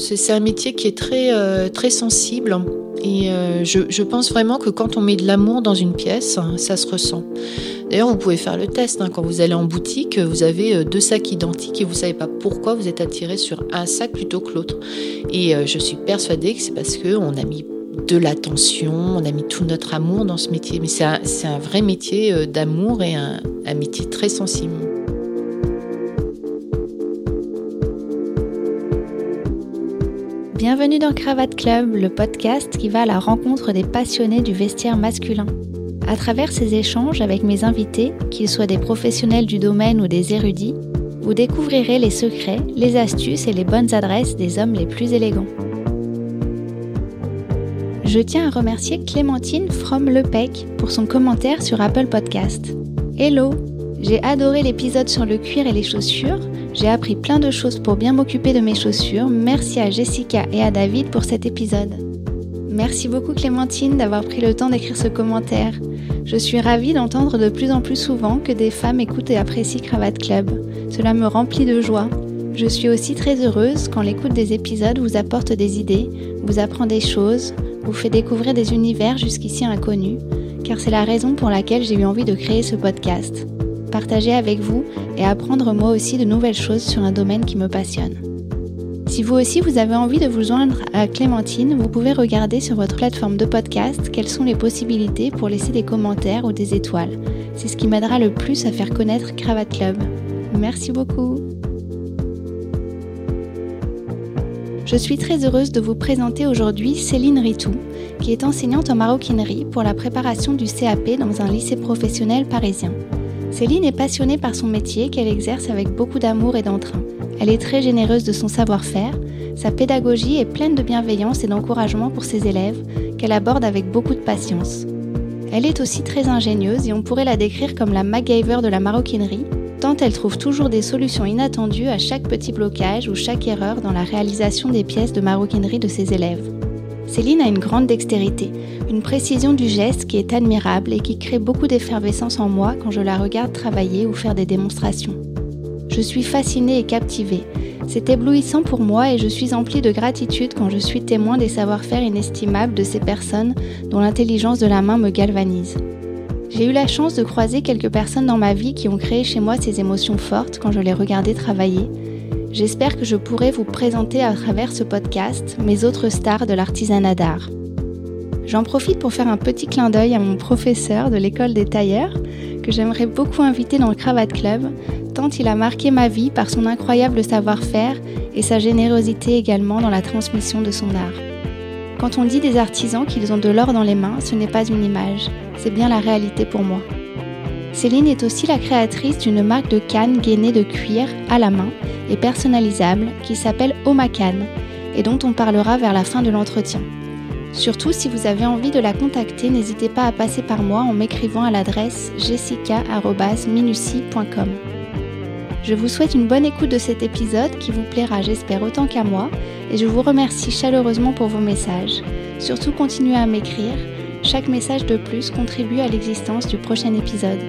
C'est un métier qui est très, euh, sensible. Et euh, je, pense vraiment que quand on met de l'amour dans une pièce, ça se ressent. D'ailleurs, vous pouvez faire le test. Hein. Quand vous allez en boutique, vous avez euh, deux sacs identiques et vous ne savez pas pourquoi vous êtes attiré sur un sac plutôt que l'autre. Et je suis persuadée que c'est parce qu'on a mis de l'attention, on a mis tout notre amour dans ce métier. Mais c'est un, vrai métier d'amour et un métier très sensible. Bienvenue dans Cravate Club, le podcast qui va à la rencontre des passionnés du vestiaire masculin. À travers ces échanges avec mes invités, qu'ils soient des professionnels du domaine ou des érudits, vous découvrirez les secrets, les astuces et les bonnes adresses des hommes les plus élégants. Je tiens à remercier Clémentine From Lepec pour son commentaire sur Apple Podcast. Hello J'ai adoré l'épisode sur le cuir et les chaussures j'ai appris plein de choses pour bien m'occuper de mes chaussures. Merci à Jessica et à David pour cet épisode. Merci beaucoup Clémentine d'avoir pris le temps d'écrire ce commentaire. Je suis ravie d'entendre de plus en plus souvent que des femmes écoutent et apprécient Cravate Club. Cela me remplit de joie. Je suis aussi très heureuse quand l'écoute des épisodes vous apporte des idées, vous apprend des choses, vous fait découvrir des univers jusqu'ici inconnus, car c'est la raison pour laquelle j'ai eu envie de créer ce podcast partager avec vous et apprendre moi aussi de nouvelles choses sur un domaine qui me passionne. Si vous aussi vous avez envie de vous joindre à Clémentine, vous pouvez regarder sur votre plateforme de podcast quelles sont les possibilités pour laisser des commentaires ou des étoiles. C'est ce qui m'aidera le plus à faire connaître Cravate Club. Merci beaucoup. Je suis très heureuse de vous présenter aujourd'hui Céline Ritou, qui est enseignante en maroquinerie pour la préparation du CAP dans un lycée professionnel parisien. Céline est passionnée par son métier qu'elle exerce avec beaucoup d'amour et d'entrain. Elle est très généreuse de son savoir-faire, sa pédagogie est pleine de bienveillance et d'encouragement pour ses élèves, qu'elle aborde avec beaucoup de patience. Elle est aussi très ingénieuse et on pourrait la décrire comme la MacGyver de la maroquinerie, tant elle trouve toujours des solutions inattendues à chaque petit blocage ou chaque erreur dans la réalisation des pièces de maroquinerie de ses élèves. Céline a une grande dextérité, une précision du geste qui est admirable et qui crée beaucoup d'effervescence en moi quand je la regarde travailler ou faire des démonstrations. Je suis fascinée et captivée. C'est éblouissant pour moi et je suis emplie de gratitude quand je suis témoin des savoir-faire inestimables de ces personnes dont l'intelligence de la main me galvanise. J'ai eu la chance de croiser quelques personnes dans ma vie qui ont créé chez moi ces émotions fortes quand je les regardais travailler, J'espère que je pourrai vous présenter à travers ce podcast mes autres stars de l'artisanat d'art. J'en profite pour faire un petit clin d'œil à mon professeur de l'école des tailleurs, que j'aimerais beaucoup inviter dans le Cravate Club, tant il a marqué ma vie par son incroyable savoir-faire et sa générosité également dans la transmission de son art. Quand on dit des artisans qu'ils ont de l'or dans les mains, ce n'est pas une image, c'est bien la réalité pour moi. Céline est aussi la créatrice d'une marque de cannes gainées de cuir à la main et personnalisable qui s'appelle Omacan et dont on parlera vers la fin de l'entretien. Surtout, si vous avez envie de la contacter, n'hésitez pas à passer par moi en m'écrivant à l'adresse jessica.minuci.com. Je vous souhaite une bonne écoute de cet épisode qui vous plaira, j'espère, autant qu'à moi, et je vous remercie chaleureusement pour vos messages. Surtout, continuez à m'écrire. Chaque message de plus contribue à l'existence du prochain épisode.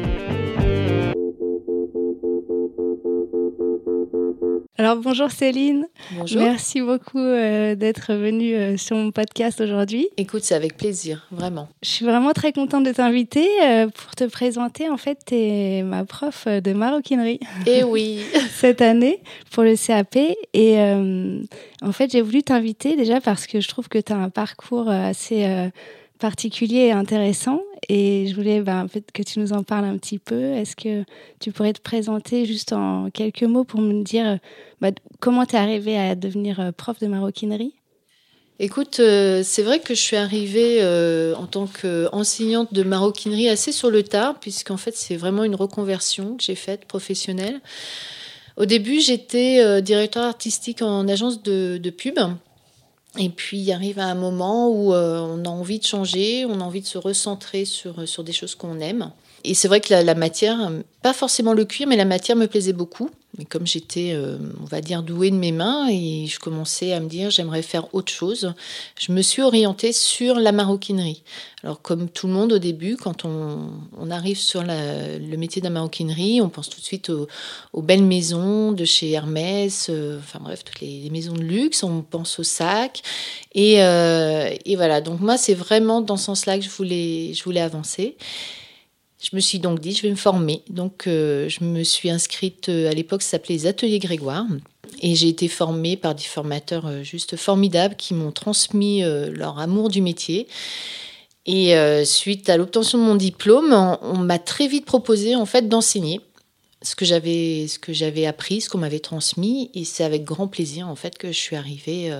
Alors bonjour Céline. Bonjour. Merci beaucoup euh, d'être venue euh, sur mon podcast aujourd'hui. Écoute, c'est avec plaisir, vraiment. Je suis vraiment très contente de t'inviter euh, pour te présenter. En fait, tu es ma prof de maroquinerie. Eh oui. Cette année pour le CAP. Et en fait, j'ai voulu t'inviter déjà parce que je trouve que tu as un parcours assez particulier et intéressant. Et je voulais ben, que tu nous en parles un petit peu. Est-ce que tu pourrais te présenter juste en quelques mots pour me dire bah, comment tu es arrivée à devenir euh, prof de maroquinerie? Écoute, euh, c'est vrai que je suis arrivée euh, en tant qu'enseignante de maroquinerie assez sur le tard, puisqu'en fait c'est vraiment une reconversion que j'ai faite professionnelle. Au début, j'étais directeur artistique en agence de pub. Et puis, il arrive à un moment où euh, on a envie de changer, on a envie de se recentrer sur, sur des choses qu'on aime. Et c'est vrai que la, matière, pas forcément le cuir, mais la matière me plaisait beaucoup. Mais comme j'étais, euh, on va dire, douée de mes mains et je commençais à me dire j'aimerais faire autre chose, je me suis orientée sur la maroquinerie. Alors comme tout le monde au début, quand on, arrive sur le métier de la maroquinerie, on pense tout de suite aux, belles maisons de chez Hermès, euh, enfin bref, toutes les, maisons de luxe, on pense aux sacs. Et, et voilà, donc moi c'est vraiment dans ce sens-là que je voulais avancer. Je me suis donc dit, je vais me former. Donc, euh, je me suis inscrite, euh, à l'époque, ça s'appelait les Ateliers Grégoire. Et j'ai été formée par des formateurs euh, juste formidables qui m'ont transmis leur amour du métier. Et suite à l'obtention de mon diplôme, on, m'a très vite proposé en fait d'enseigner ce que j'avais ce que j'avais appris, ce qu'on m'avait transmis, et c'est avec grand plaisir en fait que je suis arrivée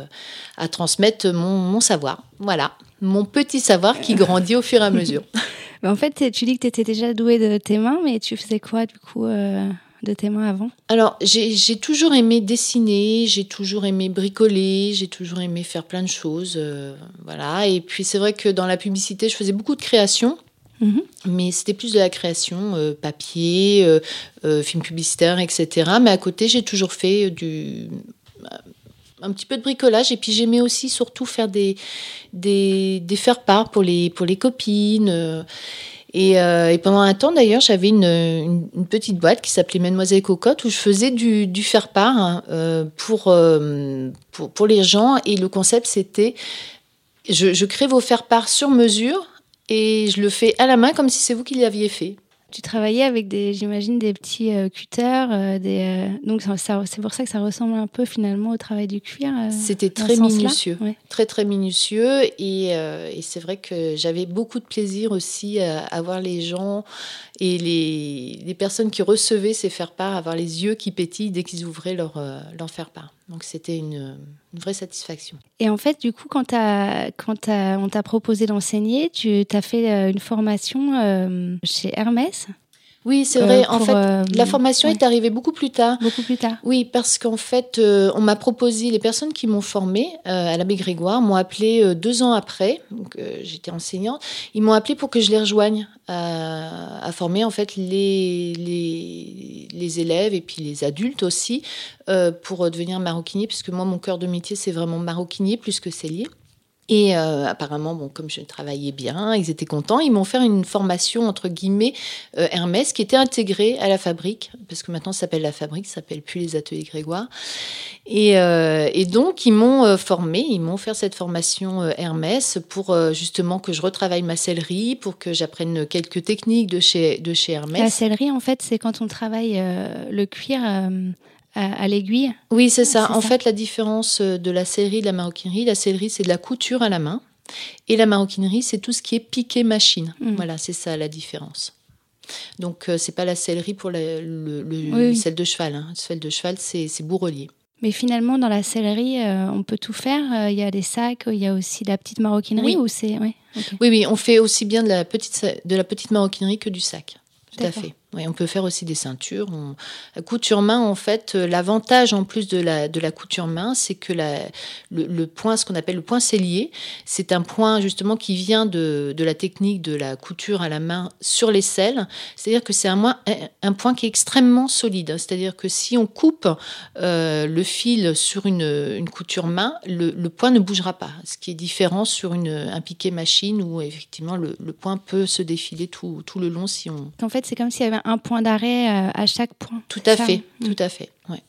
à transmettre mon, mon savoir. Voilà, mon petit savoir qui grandit au fur et à mesure. en fait, tu dis que tu étais déjà douée de tes mains, mais tu faisais quoi du coup euh, de tes mains avant? Alors, j'ai toujours aimé dessiner, j'ai toujours aimé bricoler, j'ai toujours aimé faire plein de choses. Euh, voilà. Et puis, c'est vrai que dans la publicité, je faisais beaucoup de création. Mhm. Mais c'était plus de la création, euh, papier, film publicitaire, etc. Mais à côté, j'ai toujours fait du un petit peu de bricolage et puis j'aimais aussi surtout faire des, des, des faire-part pour les, pour les copines. Euh, euh, et, pendant un temps d'ailleurs, j'avais une, une, petite boîte qui s'appelait Mademoiselle Cocotte où je faisais du, du faire-part hein, euh, pour, pour, pour, les gens. Et le concept c'était je, je crée vos faire-part sur mesure et je le fais à la main comme si c'est vous qui l'aviez fait. Tu travaillais avec des, j'imagine, des petits euh, cutters, euh, des, euh, donc c'est pour ça que ça ressemble un peu finalement au travail du cuir. C'était très minutieux, très très minutieux, et, et c'est vrai que j'avais beaucoup de plaisir aussi à, voir les gens et les, les, personnes qui recevaient ces faire-part, avoir les yeux qui pétillent dès qu'ils ouvraient leur, leur faire-part. Donc c'était une, vraie satisfaction. Et en fait, du coup, quand, on t'a proposé d'enseigner, tu as fait une formation chez Hermès? Oui, c'est vrai. Euh, en fait, euh, la formation est arrivée beaucoup plus tard. Beaucoup plus tard. Oui, parce qu'en fait, euh, on m'a proposé, les personnes qui m'ont formée à l'abbé Grégoire m'ont appelé deux ans après, donc j'étais enseignante, ils m'ont appelé pour que je les rejoigne à, à former en fait les, les, les, élèves et puis les adultes aussi pour devenir maroquinier, puisque moi, mon cœur de métier, c'est vraiment maroquinier plus que cellier. Et euh, apparemment, bon, comme je travaillais bien, ils étaient contents. Ils m'ont fait une formation entre guillemets euh, Hermès qui était intégrée à la fabrique, parce que maintenant ça s'appelle la fabrique, ça s'appelle plus les ateliers Grégoire. Et, euh, donc ils m'ont formé, ils m'ont fait cette formation Hermès pour justement que je retravaille ma sellerie, pour que j'apprenne quelques techniques de chez de chez Hermès. La sellerie, en fait, c'est quand on travaille le cuir à, l'aiguille Oui, c'est ça. En fait, la différence euh, de la sellerie de la maroquinerie, la sellerie, c'est de la couture à la main. Et la maroquinerie, c'est tout ce qui est piqué machine. Mm. Voilà, c'est ça la différence. Donc, euh, c'est pas la sellerie pour le, le, celle de cheval. Hein. Celle de cheval, c'est bourrelier. Mais finalement, dans la sellerie, euh, on peut tout faire. Il y a des sacs, il y a aussi la petite maroquinerie. Oui. c'est oui, oui, on fait aussi bien de la petite, de la petite maroquinerie que du sac. Tout à fait. On peut faire aussi des ceintures. La couture main, en fait, euh, l'avantage en plus de la, de la couture main, c'est que le, point, ce qu'on appelle le point cellier, c'est un point justement qui vient de, de, la technique de la couture à la main sur les selles. C'est-à-dire que c'est un, point qui est extrêmement solide. C'est-à-dire que si on coupe euh, le fil sur une, une couture main, le, point ne bougera pas. Ce qui est différent sur une, un piqué machine où effectivement le, le point peut se défiler tout, tout le long si on. En fait, c'est comme s'il y avait un point d'arrêt euh, à chaque point. Tout à fait, mm. tout à fait. Ouais.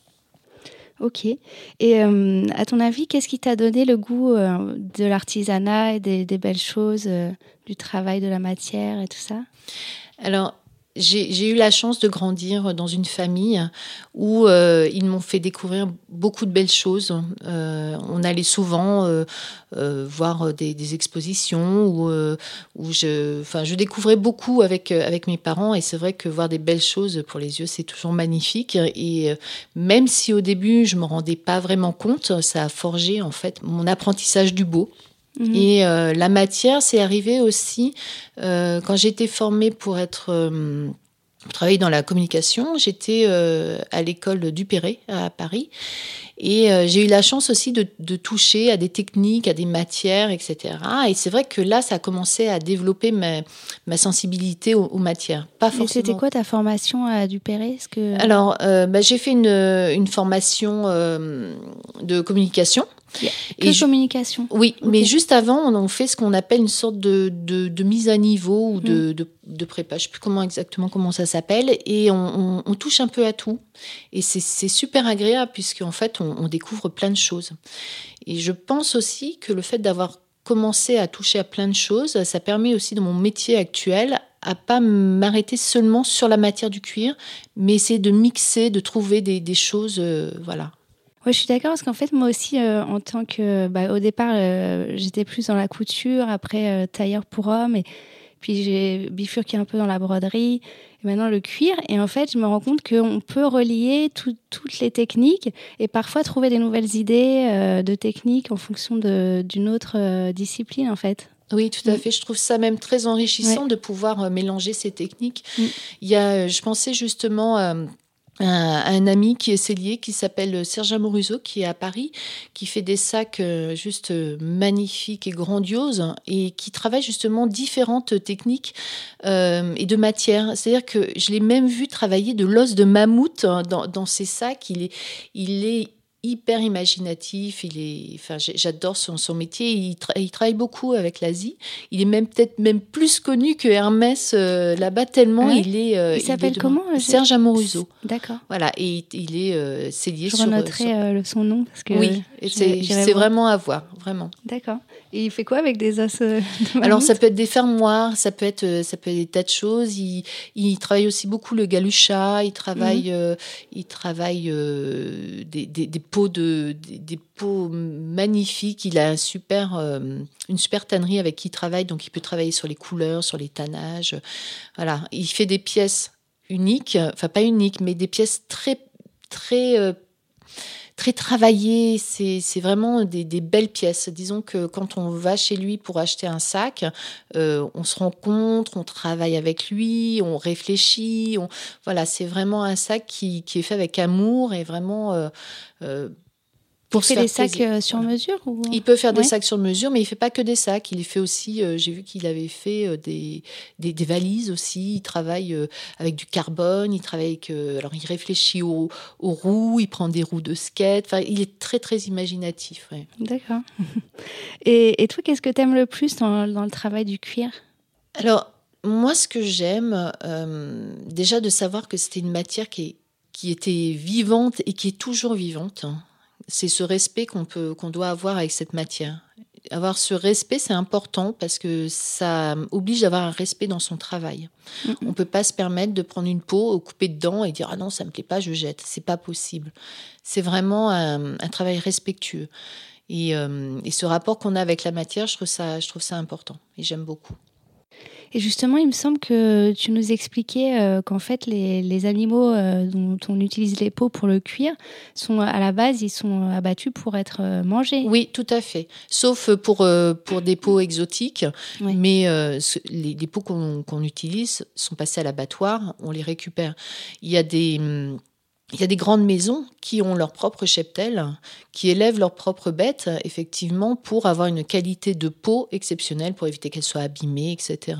Ok. Et euh, à ton avis, qu'est-ce qui t'a donné le goût euh, de l'artisanat et des, des, belles choses, du travail de la matière et tout ça? Alors, j'ai eu la chance de grandir dans une famille où euh, ils m'ont fait découvrir beaucoup de belles choses. Euh, on allait souvent euh, voir des, expositions où, je, découvrais beaucoup avec, mes parents et c'est vrai que voir des belles choses pour les yeux, c'est toujours magnifique. Et même si au début, je me rendais pas vraiment compte, ça a forgé en fait mon apprentissage du beau. Mhm. Et euh, la matière, c'est arrivé aussi euh, quand j'étais formée pour être euh, travaillé dans la communication. J'étais euh, à l'école du Perret à Paris. Et j'ai eu la chance aussi de, de, toucher à des techniques, à des matières, etc. Et c'est vrai que là, ça a commencé à développer ma, ma sensibilité aux, aux, matières. Pas forcément. C'était quoi ta formation à Dupéré que... Alors, bah, j'ai fait une, une formation de communication. Que et communication. Oui, okay. mais juste avant, on fait ce qu'on appelle une sorte de, de, de, mise à niveau ou de, mm. de, de prépa. Je sais plus comment exactement comment ça s'appelle. Et on, on, on, touche un peu à tout. Et c'est super agréable puisqu'en fait, on, on découvre plein de choses. Et je pense aussi que le fait d'avoir commencé à toucher à plein de choses, ça permet aussi dans mon métier actuel à pas m'arrêter seulement sur la matière du cuir, mais essayer de mixer, de trouver des, des choses, euh, voilà, Ouais, je suis d'accord parce qu'en fait, moi aussi, euh, en tant que. Bah, au départ, euh, j'étais plus dans la couture, après euh, tailleur pour hommes, et puis j'ai bifurqué un peu dans la broderie, et maintenant le cuir. Et en fait, je me rends compte qu'on peut relier tout, toutes les techniques et parfois trouver des nouvelles idées de techniques en fonction d'une autre discipline, en fait. Oui, tout à fait. Je trouve ça même très enrichissant de pouvoir mélanger ces techniques. Mm. Il y a, je pensais justement un, ami qui est cellier, qui s'appelle Serge Amoruso, qui est à Paris, qui fait des sacs euh, juste magnifiques et grandioses et qui travaille justement différentes techniques euh, et de matières. C'est-à-dire que je l'ai même vu travailler de l'os de mammouth dans, dans ses sacs. Il est, il est hyper imaginatif. Il est, enfin, j'adore son, son métier. Il, tra il, travaille beaucoup avec l'Asie. Il est même peut-être même plus connu que Hermès euh, là-bas tellement oui. il est. Euh, il s'appelle comment Serge Amoruso. D'accord. Voilà, et il est euh, lié Je sur. renoterai sur... Euh, son nom parce que. Oui, c'est vraiment à voir, vraiment. D'accord. Et il fait quoi avec des os euh, de Alors ça peut être des fermoirs, ça peut être ça peut être des tas de choses. Il, il travaille aussi beaucoup le galucha. Il travaille mmh. il travaille des, des, des pots de des, des, pots magnifiques. Il a un super euh, une super tannerie avec qui il travaille, donc il peut travailler sur les couleurs, sur les tannages. Voilà, il fait des pièces uniques, enfin pas uniques, mais des pièces très très euh, très travaillées. C'est vraiment des, belles pièces. Disons que quand on va chez lui pour acheter un sac, euh, on se rencontre, on travaille avec lui, on réfléchit. On... Voilà, c'est vraiment un sac qui, qui, est fait avec amour et vraiment. Euh, euh, pour il fait des sacs euh, sur mesure ou... Il peut faire des sacs sur mesure, mais il fait pas que des sacs. Il fait aussi, euh, j'ai vu qu'il avait fait euh, des, des, des, valises aussi. Il travaille euh, avec du carbone. Il travaille avec, euh, alors il réfléchit aux, aux, roues. Il prend des roues de skate. Enfin, il est très très imaginatif. Ouais. D'accord. Et, et, toi, qu'est-ce que tu aimes le plus dans, dans, le travail du cuir? Alors moi, ce que j'aime, euh, déjà de savoir que c'était une matière qui est qui était vivante et qui est toujours vivante. C'est ce respect qu'on peut qu'on doit avoir avec cette matière. Avoir ce respect, c'est important parce que ça oblige d'avoir un respect dans son travail. On peut pas se permettre de prendre une peau, couper dedans et dire ah non ça me plaît pas, je jette. C'est pas possible. C'est vraiment un, un, travail respectueux. Et, euh, et ce rapport qu'on a avec la matière, je trouve ça, je trouve ça important et j'aime beaucoup. Et justement, il me semble que tu nous expliquais euh, qu'en fait, les, les animaux euh, dont on utilise les peaux pour le cuir sont à la base, ils sont abattus pour être euh, mangés. Oui, tout à fait. Sauf pour, euh, pour des peaux exotiques. Oui. Mais euh, les, les, peaux qu'on qu utilise sont passées à l'abattoir, on les récupère. Il y a des. Hum, il y a des grandes maisons qui ont leur propre cheptel, qui élèvent leurs propres bêtes, effectivement, pour avoir une qualité de peau exceptionnelle, pour éviter qu'elles soient abîmées, etc.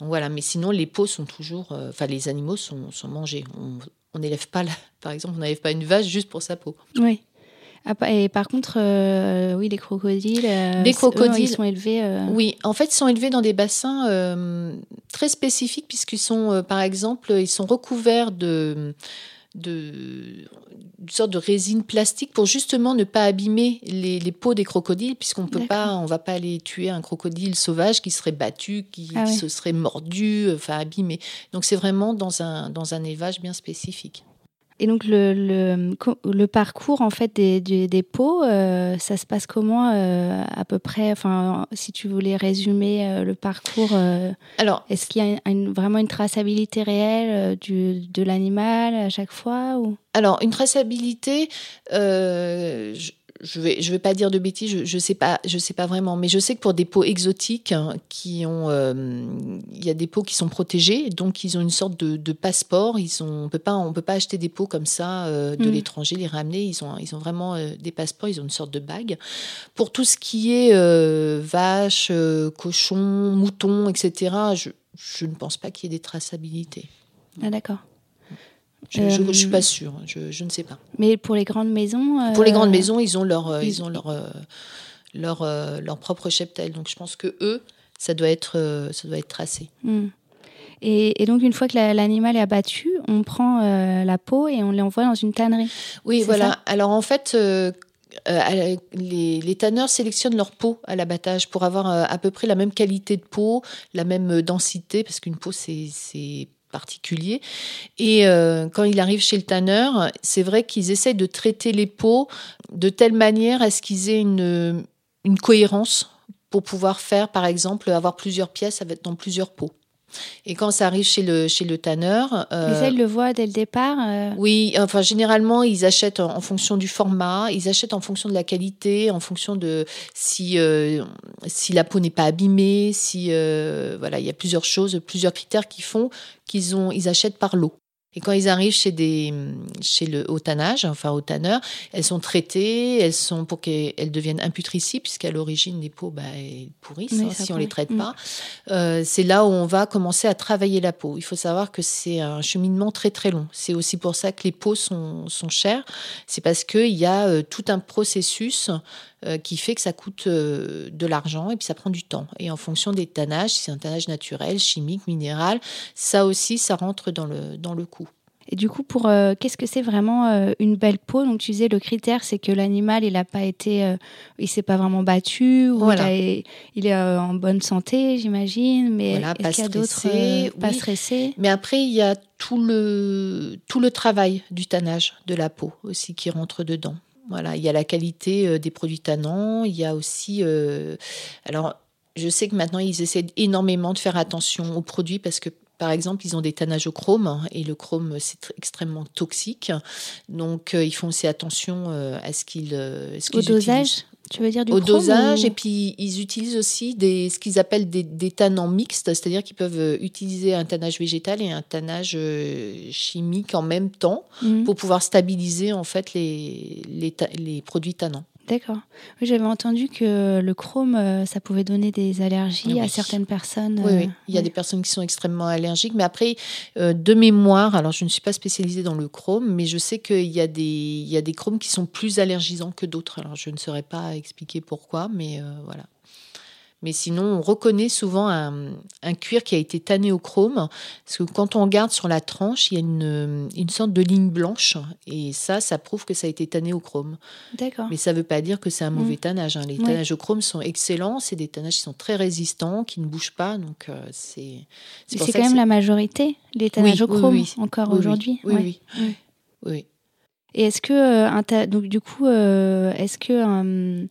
Donc voilà, mais sinon, les peaux sont toujours. Euh, enfin, les animaux sont, sont mangés. On n'élève pas, la, par exemple, on n'élève pas une vache juste pour sa peau. Oui. Ah, et par contre, euh, oui, les crocodiles, euh, les crocodiles, eux, ils sont élevés. Euh... Oui, en fait, ils sont élevés dans des bassins très spécifiques puisqu'ils sont, par exemple, ils sont recouverts de de une sorte de résine plastique pour justement ne pas abîmer les, les peaux des crocodiles puisqu'on peut pas on va pas aller tuer un crocodile sauvage qui serait battu qui, ah qui oui. se serait mordu enfin abîmé. Donc c'est vraiment dans un dans un élevage bien spécifique et donc le, le, le, parcours en fait des, des, des pots, euh, ça se passe comment euh, à peu près Enfin, si tu voulais résumer euh, le parcours, alors est-ce qu'il y a une, vraiment une traçabilité réelle du, de l'animal à chaque fois ou? Alors une traçabilité, je, je vais, je vais pas dire de bêtises, je, je sais pas, je sais pas vraiment, mais je sais que pour des pots exotiques hein, qui ont, euh, il y a des pots qui sont protégés, donc ils ont une sorte de, de passeport. Ils ont, on peut pas, on peut pas acheter des pots comme ça euh, de Mm. l'étranger, les ramener. Ils ont, ils ont vraiment euh, des passeports. Ils ont une sorte de bague. Pour tout ce qui est vaches, cochons, moutons, etc. Je, je ne pense pas qu'il y ait des traçabilités. Ah, d'accord. Je, je, Euh, je suis pas sûre. Je, je ne sais pas. Mais pour les grandes maisons. euh, Pour les grandes maisons, ils ont leur, euh, ils- ont leur, euh, leur, euh, leur propre cheptel. Donc je pense que eux, ça doit être, euh, ça doit être tracé. hmm. Et, et donc, une fois que la- l'animal est abattu, on prend euh, la peau et on l'envoie dans une tannerie. Oui, voilà. Alors en fait, euh, euh, les, les tanneurs sélectionnent leur peau à l'abattage pour avoir euh, à peu près la même qualité de peau, la même euh, densité, parce qu'une peau, c'est particulier. Et euh, quand il arrive chez le tanneur, c'est vrai qu'ils essayent de traiter les peaux de telle manière à ce qu'ils aient une, une cohérence pour pouvoir faire, par exemple, avoir plusieurs pièces dans plusieurs peaux. Et quand ça arrive chez le, chez le tanneur... euh, Mais ils le voient dès le départ. euh, oui, enfin généralement ils achètent en, en fonction du format, ils achètent en fonction de la qualité, en fonction de si euh, si la peau n'est pas abîmée, si euh, voilà il y a plusieurs choses, plusieurs critères qui font qu'ils ont ils achètent par lot. Et quand ils arrivent chez des chez le au tannage, enfin au tanneur, elles sont traitées, elles sont pour qu'elles deviennent imputricibles puisqu'à l'origine les peaux bah, elles pourrissent Oui, hein, si on les traite Mm. pas. Euh, c'est là où on va commencer à travailler la peau. Il faut savoir que c'est un cheminement très très long. C'est aussi pour ça que les peaux sont, sont chères. C'est parce qu'il y a euh, tout un processus euh, qui fait que ça coûte euh, de l'argent et puis ça prend du temps. Et en fonction des tannages, si c'est un tannage naturel, chimique, minéral, ça aussi, ça rentre dans le, dans le coût. Et du coup, pour euh, qu'est-ce que c'est vraiment euh, une belle peau? Donc, tu disais le critère, c'est que l'animal, il n'a pas été, euh, il s'est pas vraiment battu, ou Voilà. il, a- il est en bonne santé, j'imagine. Mais Voilà, est-ce pas qu'il y a d'autres stressé, pas Mais après, il y a tout le, tout le travail du tannage de la peau aussi qui rentre dedans. Voilà, il y a la qualité euh, des produits tannants, il y a aussi. euh, alors, je sais que maintenant, ils essaient énormément de faire attention aux produits parce que. Par exemple, ils ont des tannages au chrome et le chrome c'est tr- extrêmement toxique, donc euh, ils font aussi attention euh, à ce qu'ils euh, ce Au dosage, utilisent tu veux dire du au dosage ou- et puis ils utilisent aussi des, ce qu'ils appellent des, des tannants mixtes, c'est-à-dire qu'ils peuvent euh, utiliser un tannage végétal et un tannage euh, chimique en même temps Mhm. pour pouvoir stabiliser en fait les, les produits tannants. D'accord. Oui, j'avais entendu que le chrome, euh, ça pouvait donner des allergies Oui. à certaines personnes. Oui, euh, oui, il y a des personnes qui sont extrêmement allergiques, mais après, euh, de mémoire, alors je ne suis pas spécialisée dans le chrome, mais je sais qu'il y, a des- il y a des chromes qui sont plus allergisants que d'autres. Alors je ne saurais pas expliquer pourquoi, mais euh, voilà. Mais sinon, on reconnaît souvent un, un cuir qui a été tanné au chrome, parce que quand on regarde sur la tranche, il y a une, une sorte de ligne blanche, et ça, ça prouve que ça a été tanné au chrome. D'accord. Mais ça ne veut pas dire que c'est un mauvais Mm. tannage. hein. Les Ouais. tannages au chrome sont excellents, c'est des tannages qui sont très résistants, qui ne bougent pas, donc euh, c'est. C'est quand même la majorité, les tannages au chrome, oui. encore Oui, aujourd'hui. Oui, oui. Et est-ce que euh, donc du coup euh, est-ce que euh,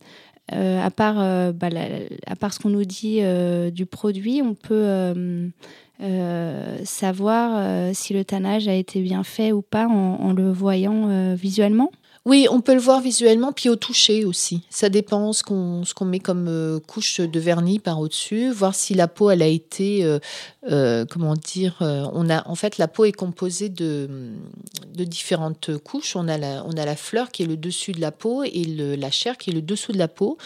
à part euh, bah, à part ce qu'on nous dit euh, du produit, on peut euh, euh, savoir euh, si le tannage a été bien fait ou pas en, le voyant euh, visuellement Oui, on peut le voir visuellement, puis au toucher aussi. Ça dépend ce qu'on ce qu'on met comme euh, couche de vernis par au-dessus, voir si la peau elle a été euh, euh, comment dire. euh, on a en fait la peau est composée de différentes couches. On a la on a la fleur qui est le dessus de la peau et la chair qui est le dessous de la peau.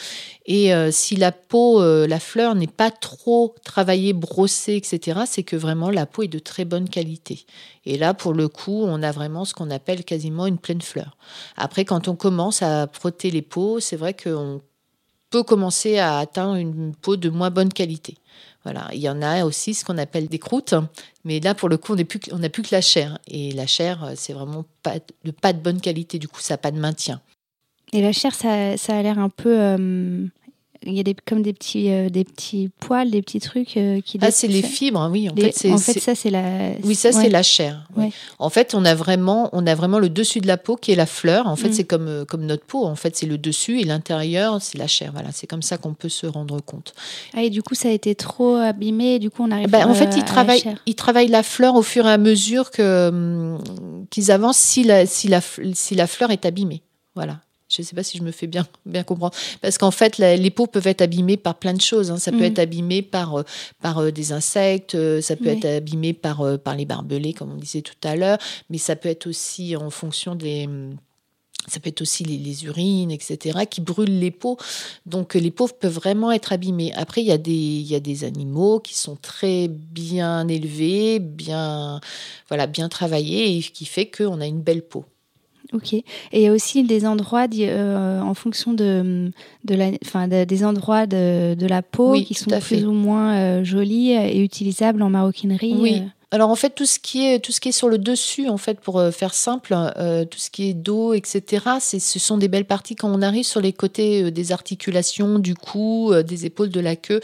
Et euh, si la peau, la fleur n'est pas trop travaillée, brossée, etc., c'est que vraiment la peau est de très bonne qualité. Et là, pour le coup, on a vraiment ce qu'on appelle quasiment une pleine fleur. Après, quand on commence à frotter les peaux, c'est vrai qu'on peut commencer à atteindre une peau de moins bonne qualité. Il y en a aussi ce qu'on appelle des croûtes, mais là, pour le coup, on n'a plus, que- la chair. Et la chair, euh, c'est vraiment pas de, pas de bonne qualité, du coup, ça n'a pas de maintien. Et la chair, ça, ça a l'air un peu euh, il y a des, comme des petits, euh, des petits poils, des petits trucs euh, qui. Ah, c'est les fibres, oui. En les- fait, en ça, c'est la. Oui, ça ouais. c'est la chair. oui. En fait, on a vraiment, on a vraiment le dessus de la peau qui est la fleur. En fait, Mm. c'est comme euh, comme notre peau. En fait, c'est le dessus et l'intérieur, c'est la chair. Voilà, c'est comme ça qu'on peut se rendre compte. Ah, et du coup, ça a été trop abîmé. Et du coup, on arrive. Ben, en fait, ils la travaillent, ils travaillent la fleur au fur et à mesure que hum, qu'ils avancent si la si la si la fleur est abîmée. Voilà. Je ne sais pas si je me fais bien, bien comprendre. Parce qu'en fait, les peaux peuvent être abîmées par plein de choses. Hein. Ça peut mm. être abîmé par, par des insectes, ça peut être abîmé par, par les barbelés, comme on disait tout à l'heure, mais ça peut être aussi en fonction des ça peut être aussi les, urines, etc., qui brûlent les peaux. Donc les peaux peuvent vraiment être abîmées. Après, il y, a des, il y a des animaux qui sont très bien élevés, bien, voilà, bien travaillés, et qui fait qu'on a une belle peau. Ok. Et il y a aussi des endroits euh, en fonction de, de la, enfin, des endroits de, de la peau qui sont plus ou moins euh, jolis et utilisables en maroquinerie. Oui. Euh. Alors en fait tout ce qui est tout ce qui est sur le dessus en fait pour faire simple tout ce qui est dos etc c'est ce sont des belles parties quand on arrive sur les côtés des articulations du cou des épaules de la queue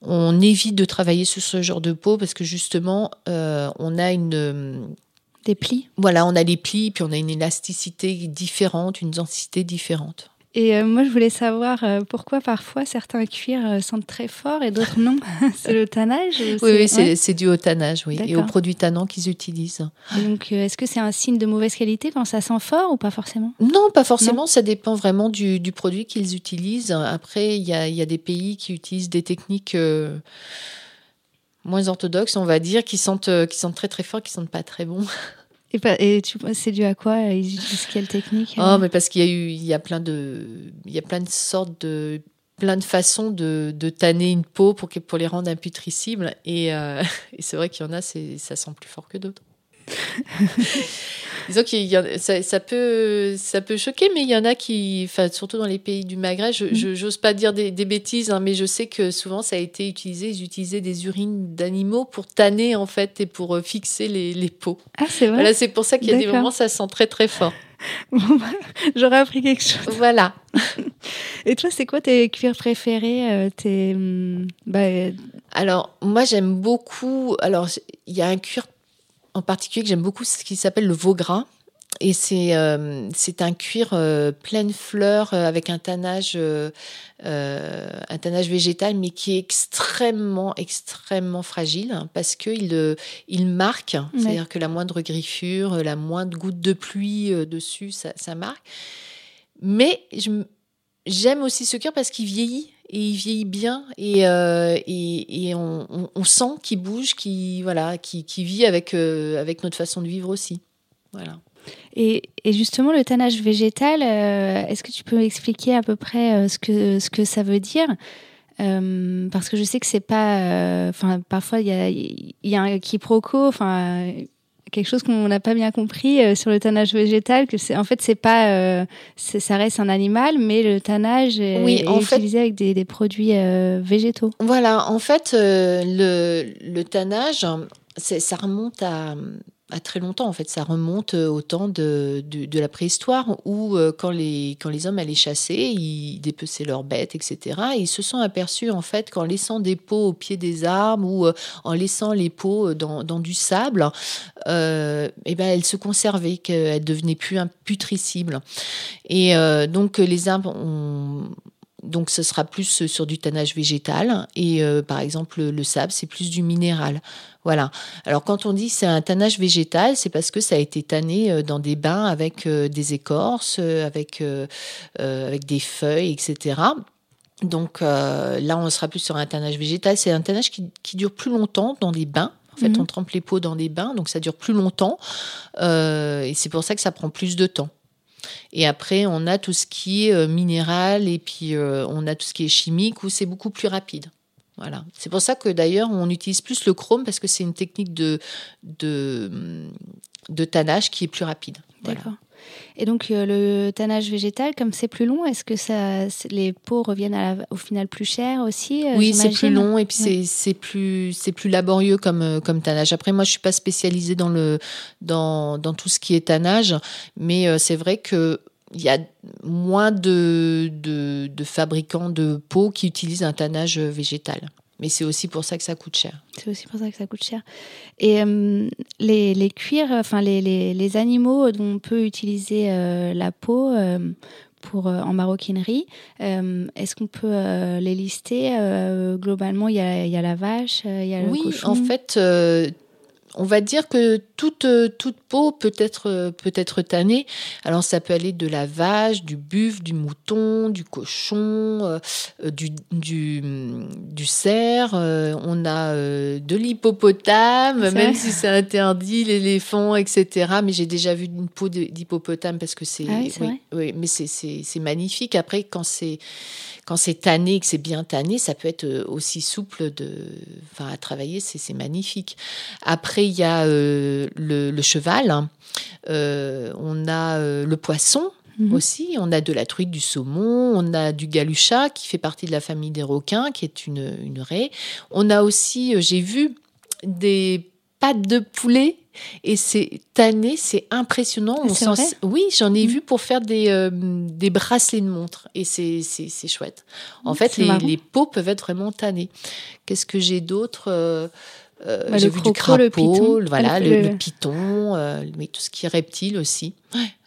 on évite de travailler sur ce genre de peau parce que justement on a une des plis Voilà, on a les plis, puis on a une élasticité différente, une densité différente. Et euh, moi, je voulais savoir euh, pourquoi parfois certains cuirs euh, sentent très fort et d'autres non. c'est le tannage Oui, oui c'est dû au tannage, oui, et aux produits tannants qu'ils utilisent. donc, est-ce que c'est un signe de mauvaise qualité quand ça sent fort ou pas forcément? Non, pas forcément. Ça dépend vraiment du, du produit qu'ils utilisent. Après, il y a, y a, des pays qui utilisent des techniques moins orthodoxes, on va dire, qui sentent, euh, qui sentent très très fort, qui sentent pas très bon. Et, et c'est dû à quoi Ils utilisent quelle technique Oh, mais parce qu'il y a eu, il y a plein de, il y a plein de sortes de, plein de façons de, de tanner une peau pour, pour les rendre imputricibles. Et, euh, et c'est vrai qu'il y en a, ça sent plus fort que d'autres. Disons que ça, ça, peut, ça peut choquer, mais il y en a qui, enfin, surtout dans les pays du Maghreb, je n'ose mm. pas dire des, bêtises, hein, mais je sais que souvent ça a été utilisé. Ils utilisaient des urines d'animaux pour tanner en fait et pour euh, fixer les, les peaux. Ah, c'est vrai? Voilà, c'est pour ça qu'il y a des moments ça sent très très fort. Bah, j'aurais appris quelque chose. Voilà. Et toi, c'est quoi tes cuirs préférés euh, tes, hmm, bah, Alors, moi, j'aime beaucoup. Alors, il y a un cuir en particulier que j'aime beaucoup, c'est ce qui s'appelle le veau gras. Et c'est euh, un cuir euh, pleine fleur euh, avec un tannage un tannage végétal mais qui est extrêmement extrêmement fragile hein, parce que il il marque, c'est-à-dire que la moindre griffure, la moindre goutte de pluie dessus, ça, ça marque. Mais j'aime aussi ce cuir parce qu'il vieillit et il vieillit bien et, euh, et, on, sent qu'il bouge, qu'il voilà, vit avec, euh, avec notre façon de vivre aussi. Voilà. Et, et justement, le tannage végétal, euh, est-ce que tu peux expliquer à peu près ce, que, ce que ça veut dire? Parce que je sais que c'est pas, enfin parfois il y a, y a un quiproquo, enfin quelque chose qu'on n'a pas bien compris euh, sur le tannage végétal, que c'est en fait c'est pas, euh, ça reste un animal, mais le tannage est, utilisé avec des, produits euh, végétaux. Voilà, en fait, le, le tannage, ça remonte à très longtemps. En fait, ça remonte euh, au temps de, la préhistoire où, euh, quand, les, quand les hommes allaient chasser, ils dépeçaient leurs bêtes, etc. Et ils se sont aperçus, en fait, qu'en laissant des pots au pied des arbres ou euh, en laissant les pots dans, du sable, euh, eh ben, elles se conservaient, qu'elles devenaient plus imputricibles. Et donc, les arbres ont donc ce sera plus sur du tannage végétal et par exemple le sable c'est plus du minéral. Voilà. Alors quand on dit c'est un tannage végétal, c'est parce que ça a été tanné euh, dans des bains avec euh, des écorces, euh, avec, avec des feuilles, etc. Donc là, on sera plus sur un tannage végétal. C'est un tannage qui, dure plus longtemps dans des bains. En fait, mhm. on trempe les peaux dans des bains, donc ça dure plus longtemps. et c'est pour ça que ça prend plus de temps. Et après, on a tout ce qui est minéral et puis on a tout ce qui est chimique où c'est beaucoup plus rapide. Voilà. C'est pour ça que d'ailleurs on utilise plus le chrome parce que c'est une technique de, de, de tannage qui est plus rapide. D'accord. Et donc euh, le tannage végétal, comme c'est plus long, est-ce que ça, les peaux reviennent au final plus chères aussi euh, Oui, c'est plus long et puis c'est plus plus laborieux comme euh, comme tannage. Après moi je suis pas spécialisée dans le dans, dans tout ce qui est tannage, mais c'est vrai que il y a moins de, de, fabricants de peaux qui utilisent un tannage végétal. Mais c'est aussi pour ça que ça coûte cher. C'est aussi pour ça que ça coûte cher. Et euh, les, les, cuirs, enfin les, les, les, animaux dont on peut utiliser euh, la peau euh, pour, en maroquinerie, est-ce qu'on peut les lister Globalement, il y, a, y, a, la vache, il y a le oui, cochon? en fait, on va dire que toute, toute peau peut être, peut être tannée. Alors ça peut aller de la vache, du buffle, du mouton, du cochon, du, du, du cerf. on a de l'hippopotame, même si c'est interdit, l'éléphant, etc. Mais j'ai déjà vu une peau d'hippopotame parce que c'est... Ah oui, mais c'est magnifique. Après, quand c'est quand c'est tanné, que c'est bien tanné, ça peut être euh, aussi souple de, enfin, à travailler, c'est magnifique. Après, il y a euh, le, cheval, hein. euh, on a le poisson. Mhm. Aussi, on a de la truite, du saumon, on a du galucha qui fait partie de la famille des requins, qui est une, une raie. On a aussi, j'ai vu des pâtes de poulet et c'est tanné, c'est impressionnant. On sent... Oui, j'en ai mm. vu pour faire des, euh, des bracelets de montre et c'est chouette. En mm, fait, les, les, peaux peuvent être vraiment tannées. Qu'est-ce que j'ai d'autre euh, euh bah, J'ai vu du crapaud, le python, voilà, le, python, euh, mais tout ce qui est reptile aussi.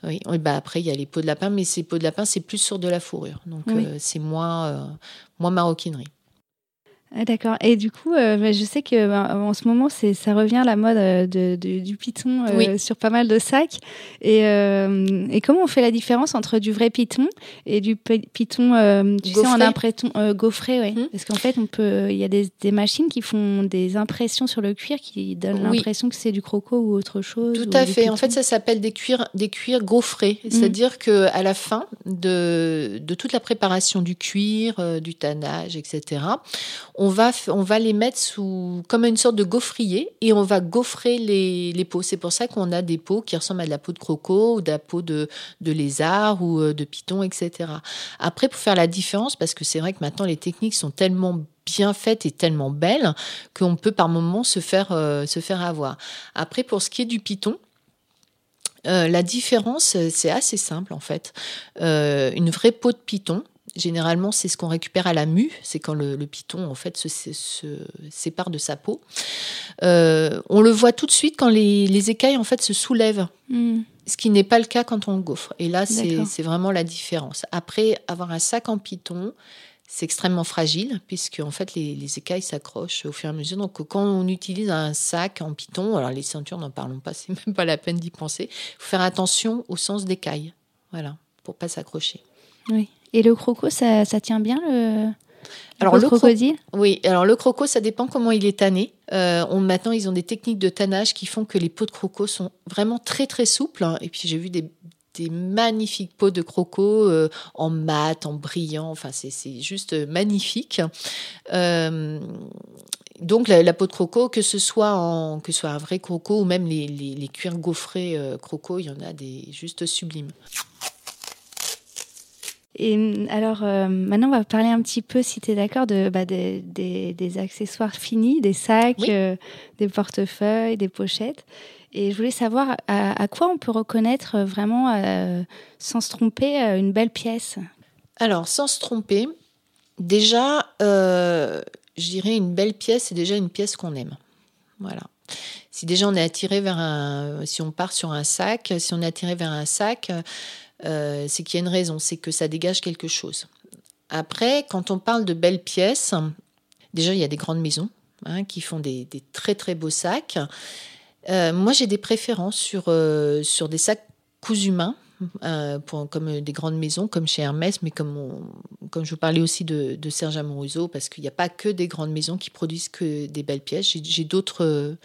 Oui, bah après il y a les peaux de lapin, mais ces peaux de lapin c'est plus sur de la fourrure, donc c'est moins, moins maroquinerie. Ah, d'accord. Et du coup, euh, bah, je sais que bah, en ce moment, c'est ça revient à la mode euh, de, du python euh, sur pas mal de sacs. Et, et, comment on fait la différence entre du vrai python et du python, tu sais, en impression gaufré, ouais. Hum. Parce qu'en fait, on peut, il y a des, des, machines qui font des impressions sur le cuir qui donnent l'impression que c'est du croco ou autre chose. Tout à fait. En fait, ça s'appelle des cuirs, des cuirs gaufrés. Hum. C'est-à-dire que à la fin de, de toute la préparation du cuir, du tannage, etc. On on va, on va les mettre sous comme une sorte de gaufrier et on va gaufrer les, les peaux. C'est pour ça qu'on a des peaux qui ressemblent à de la peau de croco ou de la peau de, de lézard ou euh, de python, etc. Après, pour faire la différence, parce que c'est vrai que maintenant les techniques sont tellement bien faites et tellement belles qu'on peut par moments se faire, euh, se faire avoir. Après, pour ce qui est du python, euh, la différence, c'est assez simple en fait. une vraie peau de python, Généralement, c'est ce qu'on récupère à la mue, c'est quand le, python en fait se, sépare de sa peau. Euh, on le voit tout de suite quand les, écailles en fait se soulèvent. Hmm. Ce qui n'est pas le cas quand on le gaufre. Et là, c'est vraiment la différence. Après, avoir un sac en python, c'est extrêmement fragile puisque en fait les, écailles s'accrochent au fur et à mesure. Donc quand on utilise un sac en python, alors les ceintures n'en parlons pas, c'est même pas la peine d'y penser. Il faut faire attention au sens d'écailles, voilà, pour pas s'accrocher. Oui. Et le croco, ça, tient bien le, alors, le crocodile? Oui, alors le croco, ça dépend comment il est tanné. Euh, on, maintenant, ils ont des techniques de tannage qui font que les peaux de croco sont vraiment très très souples. Hein. Et puis j'ai vu des, magnifiques peaux de croco euh, en mat, en brillant. Enfin, c'est juste magnifique. Euh, donc la, peau de croco, que ce soit en, que ce soit un vrai croco ou même les, les, les cuirs gaufrés croco, il y en a des juste sublimes. Et mm, alors, euh, maintenant, on va parler un petit peu, si tu es d'accord, de, bah, des, des, accessoires finis, des sacs, euh, des portefeuilles, des pochettes. Et je voulais savoir à, quoi on peut reconnaître vraiment, euh, sans se tromper, une belle pièce? Alors, sans se tromper, déjà, je dirais une belle pièce, c'est déjà une pièce qu'on aime. Voilà. Si déjà on est attiré vers un, si on part sur un sac, si on est attiré vers un sac, euh, c'est qu'il y a une raison, c'est que ça dégage quelque chose. Après, quand on parle de belles pièces, déjà il y a des grandes maisons hein, qui font des, très très beaux sacs. Euh, moi j'ai des préférences sur, euh, sur des sacs cousus main. Comme des grandes maisons, comme chez Hermès, mais comme, comme je vous parlais aussi de, de Serge Amoruso, parce qu'il n'y a pas que des grandes maisons qui produisent que des belles pièces. J'ai d'autres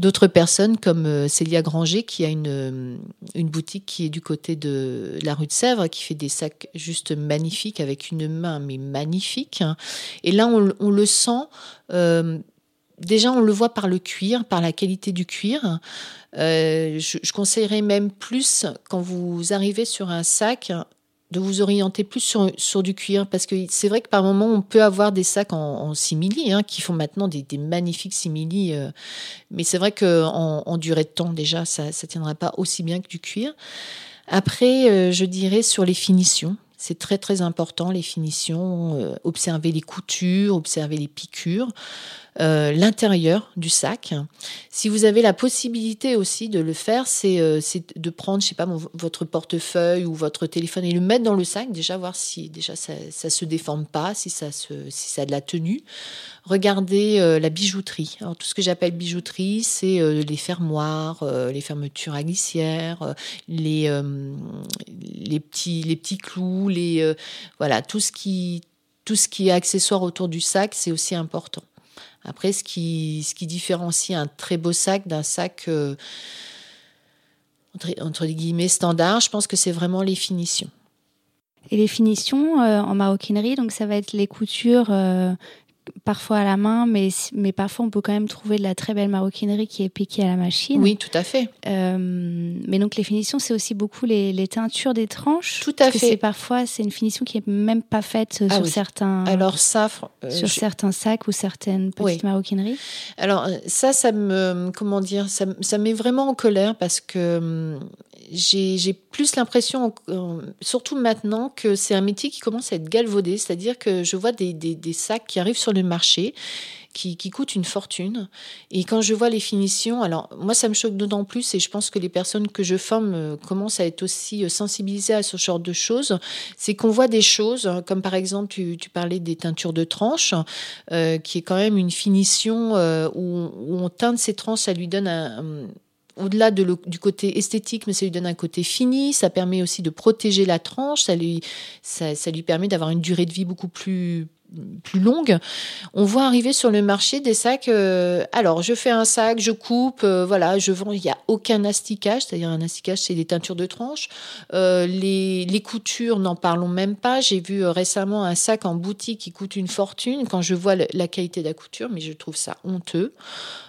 d'autres personnes comme euh, Célia Granger qui a une, euh, une boutique qui est du côté de la rue de Sèvres qui fait des sacs juste magnifiques avec une main mais magnifique. Et là on, le sent. Euh, déjà, on le voit par le cuir, par la qualité du cuir. je, je, conseillerais même plus quand vous arrivez sur un sac de vous orienter plus sur, du cuir. Parce que c'est vrai que par moment on peut avoir des sacs en, simili hein, qui font maintenant des, magnifiques simili euh, mais c'est vrai que en, durée de temps déjà ça ça tiendra pas aussi bien que du cuir. Après euh, je dirais sur les finitions. C'est très très important les finitions euh, observer les coutures observer les piqûres euh, l'intérieur du sac. Si vous avez la possibilité aussi de le faire, c'est euh, de prendre, je sais pas, votre portefeuille ou votre téléphone et le mettre dans le sac, déjà voir si déjà ça, ça se déforme pas, si ça, se, a de la tenue. Regardez euh, la bijouterie. Alors, tout ce que j'appelle bijouterie, c'est les fermoirs, les fermetures à glissière, les, les, petits, les petits clous, les, voilà, tout ce qui tout ce qui est accessoire autour du sac, c'est aussi important. Après, ce qui, ce qui différencie un très beau sac d'un sac euh, entre, guillemets standard, je pense que c'est vraiment les finitions. Et les finitions euh, en maroquinerie, donc ça va être les coutures euh, parfois à la main, mais, mais parfois on peut quand même trouver de la très belle maroquinerie qui est piquée à la machine. Oui, tout à fait. Euh, mais donc les finitions, c'est aussi beaucoup les, les, teintures des tranches. Tout à fait. Parfois, c'est une finition qui est même pas faite ah sur certains. Alors ça, euh, sur certains sacs ou certaines petites maroquineries. Alors ça, ça me comment dire, ça, ça met vraiment en colère parce que hum, j'ai plus l'impression, surtout maintenant, que c'est un métier qui commence à être galvaudé. C'est-à-dire que je vois des, sacs qui arrivent sur le marché, qui, coûtent une fortune. Et quand je vois les finitions, alors moi, ça me choque d'autant plus, et je pense que les personnes que je forme euh, commencent à être aussi euh, sensibilisées à ce genre de choses. C'est qu'on voit des choses, hein, comme par exemple, tu, parlais des teintures de tranches, euh, qui est quand même une finition où, on teinte ces tranches, ça lui donne un au-delà de du côté esthétique, mais ça lui donne un côté fini. Ça permet aussi de protéger la tranche. Ça lui permet d'avoir une durée de vie beaucoup plus plus longue, on voit arriver sur le marché des sacs. Euh, alors, je fais un sac, je coupe, euh, voilà, je vends. Il n'y a aucun asticage, c'est-à-dire un asticage, c'est des teintures de tranche. Euh, les, les, coutures, n'en parlons même pas. J'ai vu récemment un sac en boutique qui coûte une fortune. Quand je vois la qualité de la couture, mais je trouve ça honteux.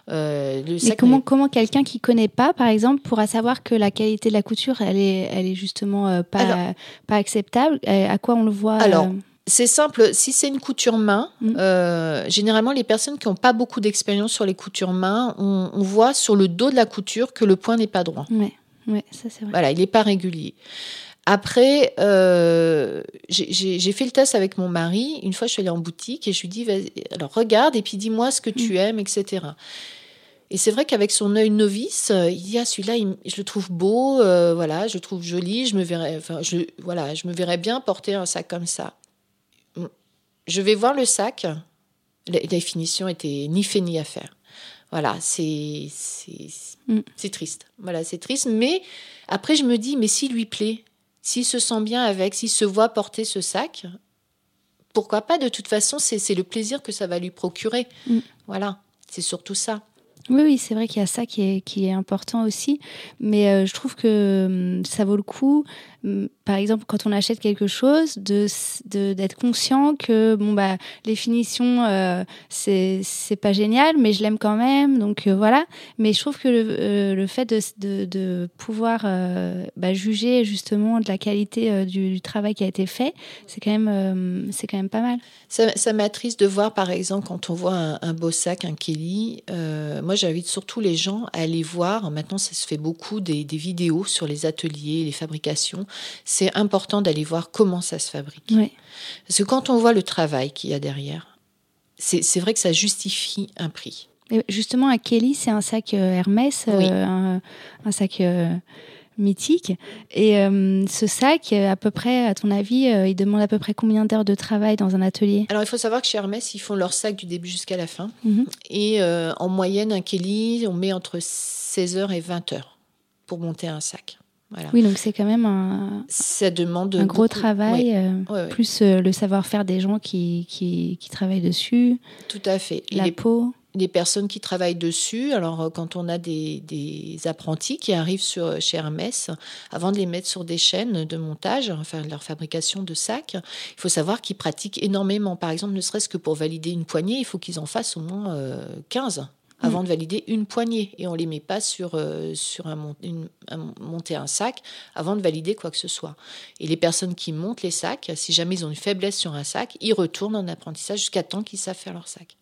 le mais comment, comment quelqu'un qui connaît pas, par exemple, pourra savoir que la qualité de la couture, elle est, elle est justement pas, pas acceptable? À quoi on le voit Alors, c'est simple, si c'est une couture main, mm. euh, généralement les personnes qui n'ont pas beaucoup d'expérience sur les coutures main, on, voit sur le dos de la couture que le point n'est pas droit. Ouais, ouais, ça c'est vrai. Voilà, il n'est pas régulier. Après, euh, j'ai fait le test avec mon mari. Une fois, je suis allée en boutique et je lui dis, alors regarde et puis dis-moi ce que tu mm. aimes, etc. Et c'est vrai qu'avec son œil novice, euh, il dit ah celui-là, je le trouve beau, voilà, je le trouve joli, je me verrais, enfin, je, voilà, je me verrais bien porter un sac comme ça je vais voir le sac. La, finition était ni fait ni à faire. Voilà, c'est mm. c'est triste. Voilà, c'est triste. Mais après, je me dis, mais s'il lui plaît, s'il se sent bien avec, s'il se voit porter ce sac, pourquoi pas De toute façon, c'est le plaisir que ça va lui procurer. Mm. Voilà, c'est surtout ça. Oui, oui, c'est vrai qu'il y a ça qui est, qui est important aussi. Mais euh, je trouve que hum, ça vaut le coup par exemple, quand on achète quelque chose, de d'être conscient que bon bah les finitions euh, c'est pas génial, mais je l'aime quand même, donc euh, voilà. Mais je trouve que le, euh, le fait de, de, pouvoir euh, bah, juger justement de la qualité du, travail qui a été fait, c'est quand même quand même pas mal. Ça, ça m'attriste de voir par exemple quand on voit un, un beau sac, un Kelly. moi, j'invite surtout les gens à aller voir. Maintenant, ça se fait beaucoup des, des vidéos sur les ateliers, les fabrications c'est important d'aller voir comment ça se fabrique. Parce que quand on voit le travail qu'il y a derrière, c'est vrai que ça justifie un prix. justement, à Kelly, c'est un sac euh, Hermès, euh, un, sac euh, mythique. Et ce sac, à peu près, à ton avis, il demande à peu près combien d'heures de travail dans un atelier? Alors, il faut savoir que chez Hermès, ils font leur sac du début jusqu'à la fin. Mhm. Et en moyenne, un Kelly, on met entre 16 heures et 20 heures pour monter un sac. Oui, donc c'est quand même un, ça demande un gros travail, euh, plus euh, le savoir-faire des gens qui, qui, qui, travaillent dessus. Tout à fait. La peau. Les personnes qui travaillent dessus, alors euh, quand on a des, des apprentis qui arrivent sur, chez Hermès, avant de les mettre sur des chaînes de montage, enfin leur fabrication de sacs, il faut savoir qu'ils pratiquent énormément. Par exemple, ne serait-ce que pour valider une poignée, il faut qu'ils en fassent au moins 15 avant mm. de valider une poignée. Et on ne les met pas sur, euh, sur un, monter un sac avant de valider quoi que ce soit. Et les personnes qui montent les sacs, si jamais ils ont une faiblesse sur un sac, ils retournent en apprentissage jusqu'à temps qu'ils savent faire leur sac.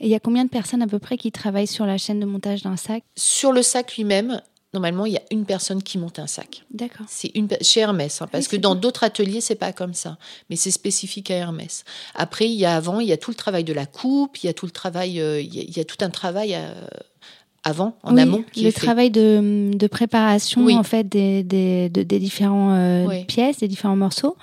Et il y a combien de personnes à peu près qui travaillent sur la chaîne de montage d'un sac? Sur le sac lui-même, normalement, il y a une personne qui monte un sac. D'accord. C'est une chez Hermès, hein, parce que dans d'autres ateliers, c'est pas comme ça, mais c'est spécifique à Hermès. Après, il y a avant, il y a tout le travail de la coupe, il y a tout le travail, euh, il, y a, tout un travail euh, avant, en amont. Qui le travail de, de, préparation en fait des, des, des différents euh, pièces, des différents morceaux.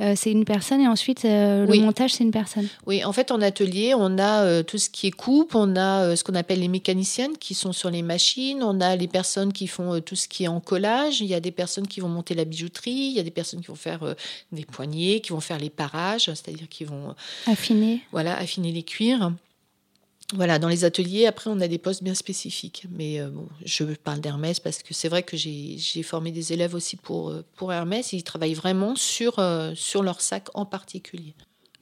Euh, c'est une personne et ensuite euh, le montage c'est une personne. Oui, en fait en atelier on a tout ce qui est coupe, on a ce qu'on appelle les mécaniciennes qui sont sur les machines, on a les personnes qui font tout ce qui est en collage, il y a des personnes qui vont monter la bijouterie, il y a des personnes qui vont faire des poignées, qui vont faire les parages, c'est-à-dire qui vont affiner. Voilà, affiner les cuirs. Voilà, dans les ateliers, après, on a des postes bien spécifiques. Mais euh, bon, je parle d'Hermès parce que c'est vrai que j'ai formé des élèves aussi pour, euh, pour Hermès. Ils travaillent vraiment sur, euh, sur leur sac en particulier.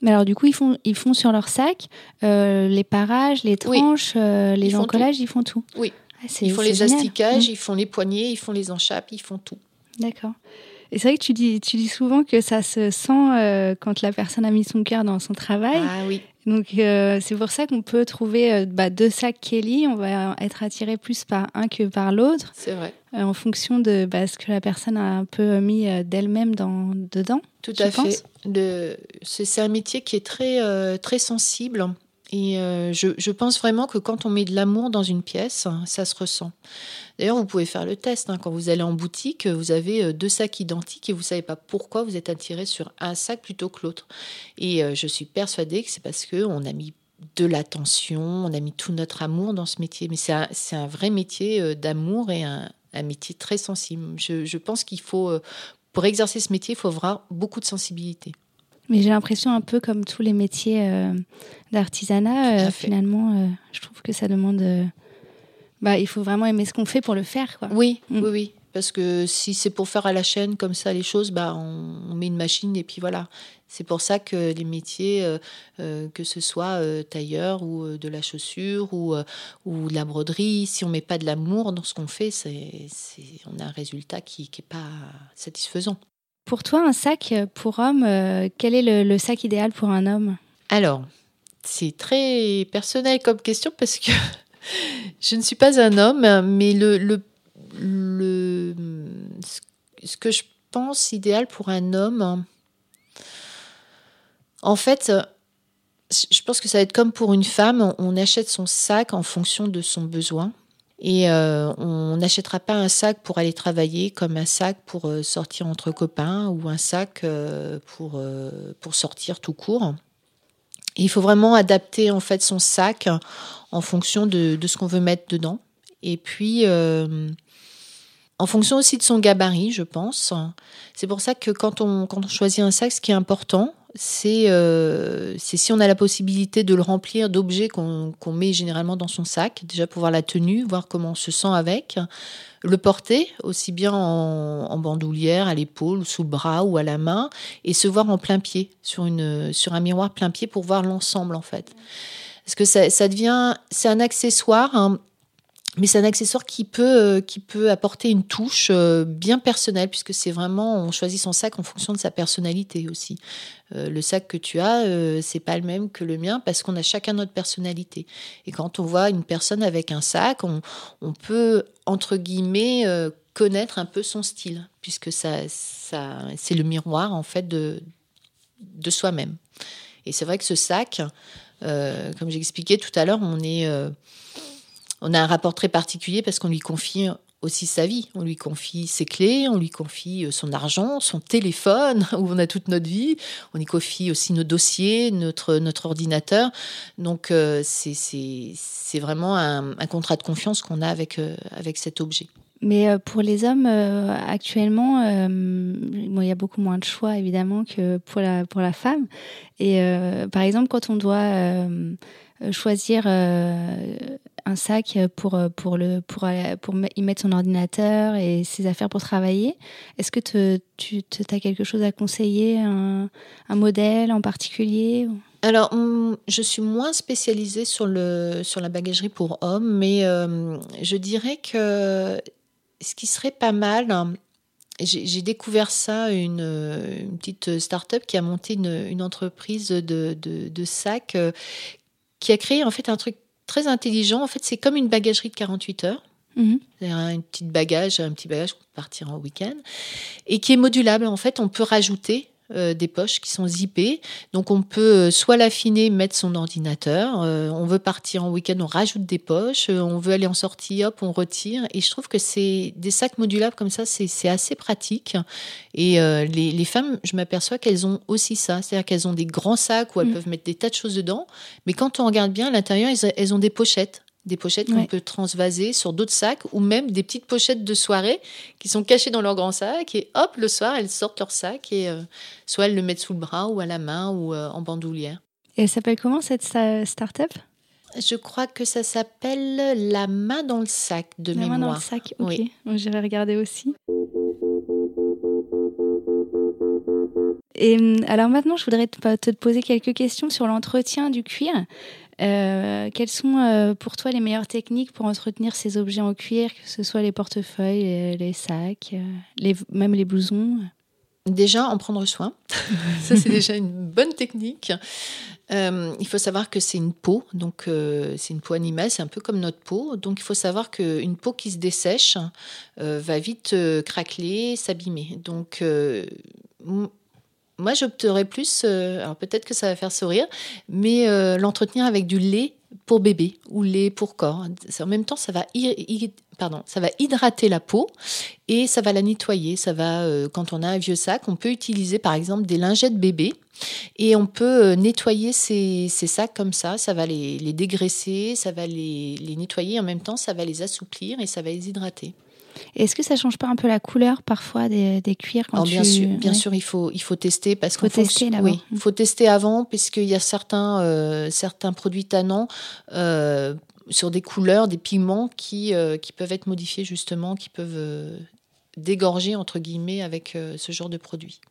Mais alors, du coup, ils font, ils font sur leur sac les parages, les tranches, les ils encollages, ils font tout. Oui. Ah, ils font les astiquages, mmh. ils font les poignées, ils font les enchapes, ils font tout. D'accord. Et c'est vrai que tu dis, tu dis souvent que ça se sent quand la personne a mis son cœur dans son travail. Ah oui. Donc euh, c'est pour ça qu'on peut trouver euh, bah, deux sacs Kelly, on va être attiré plus par un que par l'autre. C'est vrai. Euh, en fonction de bah, ce que la personne a un peu mis d'elle-même dans, dedans. Tout à fait. C'est un métier qui est très, très sensible. Et je, je, pense vraiment que quand on met de l'amour dans une pièce, ça se ressent. D'ailleurs, vous pouvez faire le test. Hein. Quand vous allez en boutique, vous avez euh, deux sacs identiques et vous ne savez pas pourquoi vous êtes attiré sur un sac plutôt que l'autre. Et euh, je suis persuadée que c'est parce qu'on a mis de l'attention, on a mis tout notre amour dans ce métier. Mais c'est un, vrai métier euh, d'amour et un, métier très sensible. Je, pense qu'il faut, pour exercer ce métier, il faut avoir beaucoup de sensibilité. Mais j'ai l'impression un peu comme tous les métiers d'artisanat, finalement, je trouve que ça demande bah, il faut vraiment aimer ce qu'on fait pour le faire. Quoi. Oui, mm. oui, oui. Parce que si c'est pour faire à la chaîne comme ça les choses, bah, on, met une machine et puis voilà. C'est pour ça que les métiers, euh, euh, que ce soit euh, tailleur ou de la chaussure ou, ou de la broderie, si on met pas de l'amour dans ce qu'on fait, c'est, on a un résultat qui n'est pas satisfaisant. Pour toi, un sac pour homme, quel est le, sac idéal pour un homme? Alors, c'est très personnel comme question parce que je ne suis pas un homme, mais le, le, ce que je pense idéal pour un homme, en fait, je pense que ça va être comme pour une femme, on achète son sac en fonction de son besoin. Et euh, on n'achètera pas un sac pour aller travailler comme un sac pour euh, sortir entre copains ou un sac euh, pour, pour sortir tout court. il faut vraiment adapter en fait son sac en fonction de, ce qu'on veut mettre dedans. Et puis, en fonction aussi de son gabarit, je pense. C'est pour ça que quand on, quand on choisit un sac, ce qui est important, c'est euh, si on a la possibilité de le remplir d'objets qu'on met généralement dans son sac, déjà pour voir la tenue, voir comment on se sent avec, le porter aussi bien en, bandoulière, à l'épaule, sous le bras ou à la main, et se voir en plein pied, sur un miroir plein pied pour voir l'ensemble en fait. Parce que ça, devient, c'est un accessoire, hein, mais c'est un accessoire qui peut, euh, qui peut apporter une touche euh, bien personnelle, puisque c'est vraiment, on choisit son sac en fonction de sa personnalité aussi. Euh, le sac que tu as, c'est pas le même que le mien, parce qu'on a chacun notre personnalité. Et quand on voit une personne avec un sac, on, on peut, entre guillemets, connaître un peu son style, puisque ça, ça, c'est le miroir, en fait, de, de soi-même. Et c'est vrai que ce sac, euh, comme j'expliquais tout à l'heure, on est, euh, on a un rapport très particulier parce qu'on lui confie aussi sa vie. On lui confie ses clés, on lui confie euh, son argent, son téléphone, où on a toute notre vie. On y confie aussi nos dossiers, notre, ordinateur. Donc, c'est vraiment un, contrat de confiance qu'on a avec, avec cet objet. Mais euh, pour les hommes, euh, actuellement, euh, il y a beaucoup moins de choix, évidemment, que pour la, pour la femme. Et par exemple, quand on doit choisir un sac pour, pour, le, pour, pour y mettre son ordinateur et ses affaires pour travailler, est-ce que te, tu as quelque chose à conseiller, un, un modèle en particulier alors, je suis moins spécialisée sur, le, sur la bagagerie pour hommes, mais je dirais que ce qui serait pas mal, hein, j'ai découvert ça, une, une petite start-up qui a monté une, entreprise de, de, sacs, euh, qui a créé en fait un truc très intelligent. En fait, c'est comme une bagagerie de 48 heures. Mhm. Un petit bagage, un petit bagage pour partir en week-end, et qui est modulable. En fait, on peut rajouter euh, des poches qui sont zippées. Donc on peut euh, soit l'affiner, mettre son ordinateur. Euh, on veut partir en week-end, on rajoute des poches. on veut aller en sortie, hop, on retire. Et je trouve que c'est des sacs modulables comme ça, c'est assez pratique. Et les, femmes, je m'aperçois qu'elles ont aussi ça. C'est-à-dire qu'elles ont des grands sacs où elles mm. peuvent mettre des tas de choses dedans. Mais quand on regarde bien, à l'intérieur, elles ont des pochettes des pochettes qu'on peut transvaser sur d'autres sacs ou même des petites pochettes de soirée qui sont cachées dans leur grand sac et hop, le soir, elles sortent leur sac et euh, soit elles le mettent sous le bras ou à la main ou euh, en bandoulière. Et elle s'appelle comment cette start-up? Je crois que ça s'appelle La main dans le sac de la mémoire. La main dans le sac, ok. Oui. J'irai regarder aussi. Et hum, alors maintenant, je voudrais te poser quelques questions sur l'entretien du cuir. Euh, quelles sont euh, pour toi les meilleures techniques pour entretenir ces objets en cuir, que ce soit les portefeuilles, les, sacs, euh, les, même les blousons? Déjà, en prendre soin. Ça, c'est déjà une bonne technique. il faut savoir que c'est une peau, donc c'est une peau animale, c'est un peu comme notre peau. Donc il faut savoir qu'une peau qui se dessèche va vite craqueler, s'abîmer. Donc moi, j'opterais plus, euh, alors peut-être que ça va faire sourire, mais euh, l'entretenir avec du lait pour bébé ou lait pour corps. En même temps, ça va, pardon, ça va hydrater la peau et ça va la nettoyer. Ça va, euh, quand on a un vieux sac, on peut utiliser par exemple des lingettes bébé et on peut nettoyer ces, sacs comme ça. Ça va les, dégraisser, ça va les, les nettoyer. En même temps, ça va les assouplir et ça va les hydrater. Est-ce que ça change pas un peu la couleur parfois des, des cuirs quand bien sûr, bien sûr, il faut il faut tester parce qu'il faut tester Oui, il faut tester avant puisqu'il y a certains euh, certains produits tannants. Euh, sur des couleurs, des pigments qui, euh, qui peuvent être modifiés justement, qui peuvent dégorger entre guillemets avec ce genre de produit.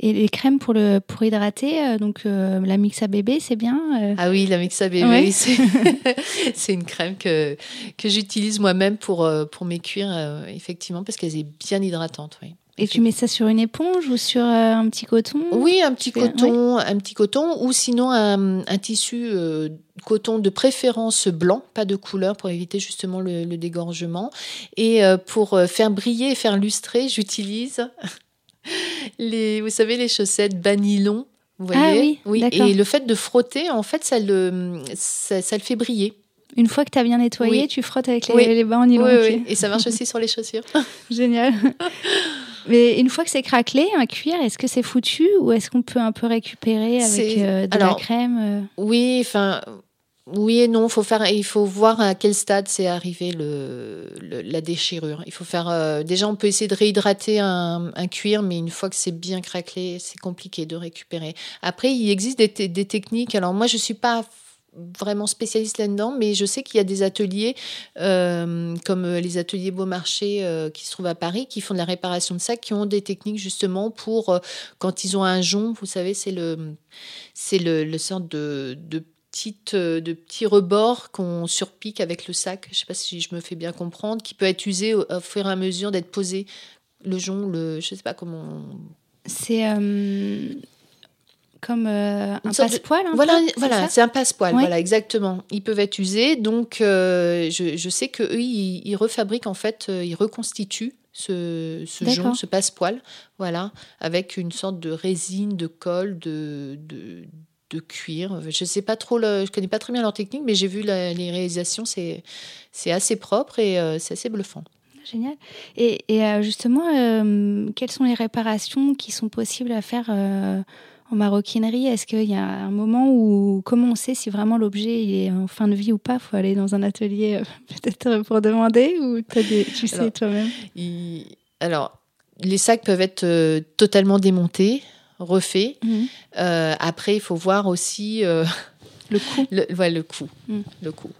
Et les crèmes pour, le, pour hydrater, euh, donc euh, la Mixa Bébé, c'est bien euh Ah oui, la Mixa Bébé, c'est une crème que, que j'utilise moi-même pour, pour mes cuirs, effectivement, parce qu'elle est bien hydratante. Oui. Et tu mets ça sur une éponge ou sur un petit coton? Oui, un petit coton, un petit coton, ou sinon un, un tissu coton de préférence blanc, pas de couleur pour éviter justement le, le dégorgement. Et pour faire briller et faire lustrer, j'utilise les, vous savez, les chaussettes banilon. Vous ah voyez oui, oui. Et le fait de frotter, en fait, ça le, ça, le fait briller. Une fois que tu as bien nettoyé, tu frottes avec les, les banilons. Oui, oui, et ça marche aussi sur les chaussures. Génial. Mais une fois que c'est craquelé, un cuir, est-ce que c'est foutu ou est-ce qu'on peut un peu récupérer avec euh, de la crème euh? Oui, enfin, oui et non, il faut voir à quel stade c'est arrivé la déchirure. Il faut faire. Euh, déjà, on peut essayer de réhydrater un, cuir, mais une fois que c'est bien craquelé, c'est compliqué de récupérer. Après, il existe des, des techniques. Alors moi, je suis pas vraiment spécialiste là-dedans, mais je sais qu'il y a des ateliers euh, comme les ateliers Beaumarchais euh, qui se trouvent à Paris, qui font de la réparation de sacs, qui ont des techniques justement pour quand ils ont un jonc, vous savez, c'est le c'est le, de euh, de petits rebords qu'on surpique avec le sac. Je ne sais pas si je me fais bien comprendre, qui peut être usé au, fur et à mesure d'être posé. Le jonc, le, je ne sais pas comment. C'est euh, comme euh, un passepoil. Voilà, voilà, c'est un passepoil. Voilà, exactement. Ils peuvent être usés. Donc, je, sais que eux, ils, refabriquent en fait, ils reconstituent ce, ce jonc, ce passepoil, voilà, avec une sorte de résine, de colle, de, de, de cuir. Je sais pas trop, le, je connais pas très bien leur technique, mais j'ai vu les réalisations, c'est c'est assez propre et euh, c'est assez bluffant. Génial. Et, et euh, justement, euh, quelles sont les réparations qui sont possibles à faire en maroquinerie? Est-ce qu'il y a un moment où, comment on sait si vraiment l'objet est en fin de vie ou pas? Faut aller dans un atelier peut-être pour demander ou des, tu sais toi-même? Alors, les sacs peuvent être totalement démontés refait. Mhm. Euh, après, il faut voir aussi euh, le coût. Le, le coût. Mhm. Le coût.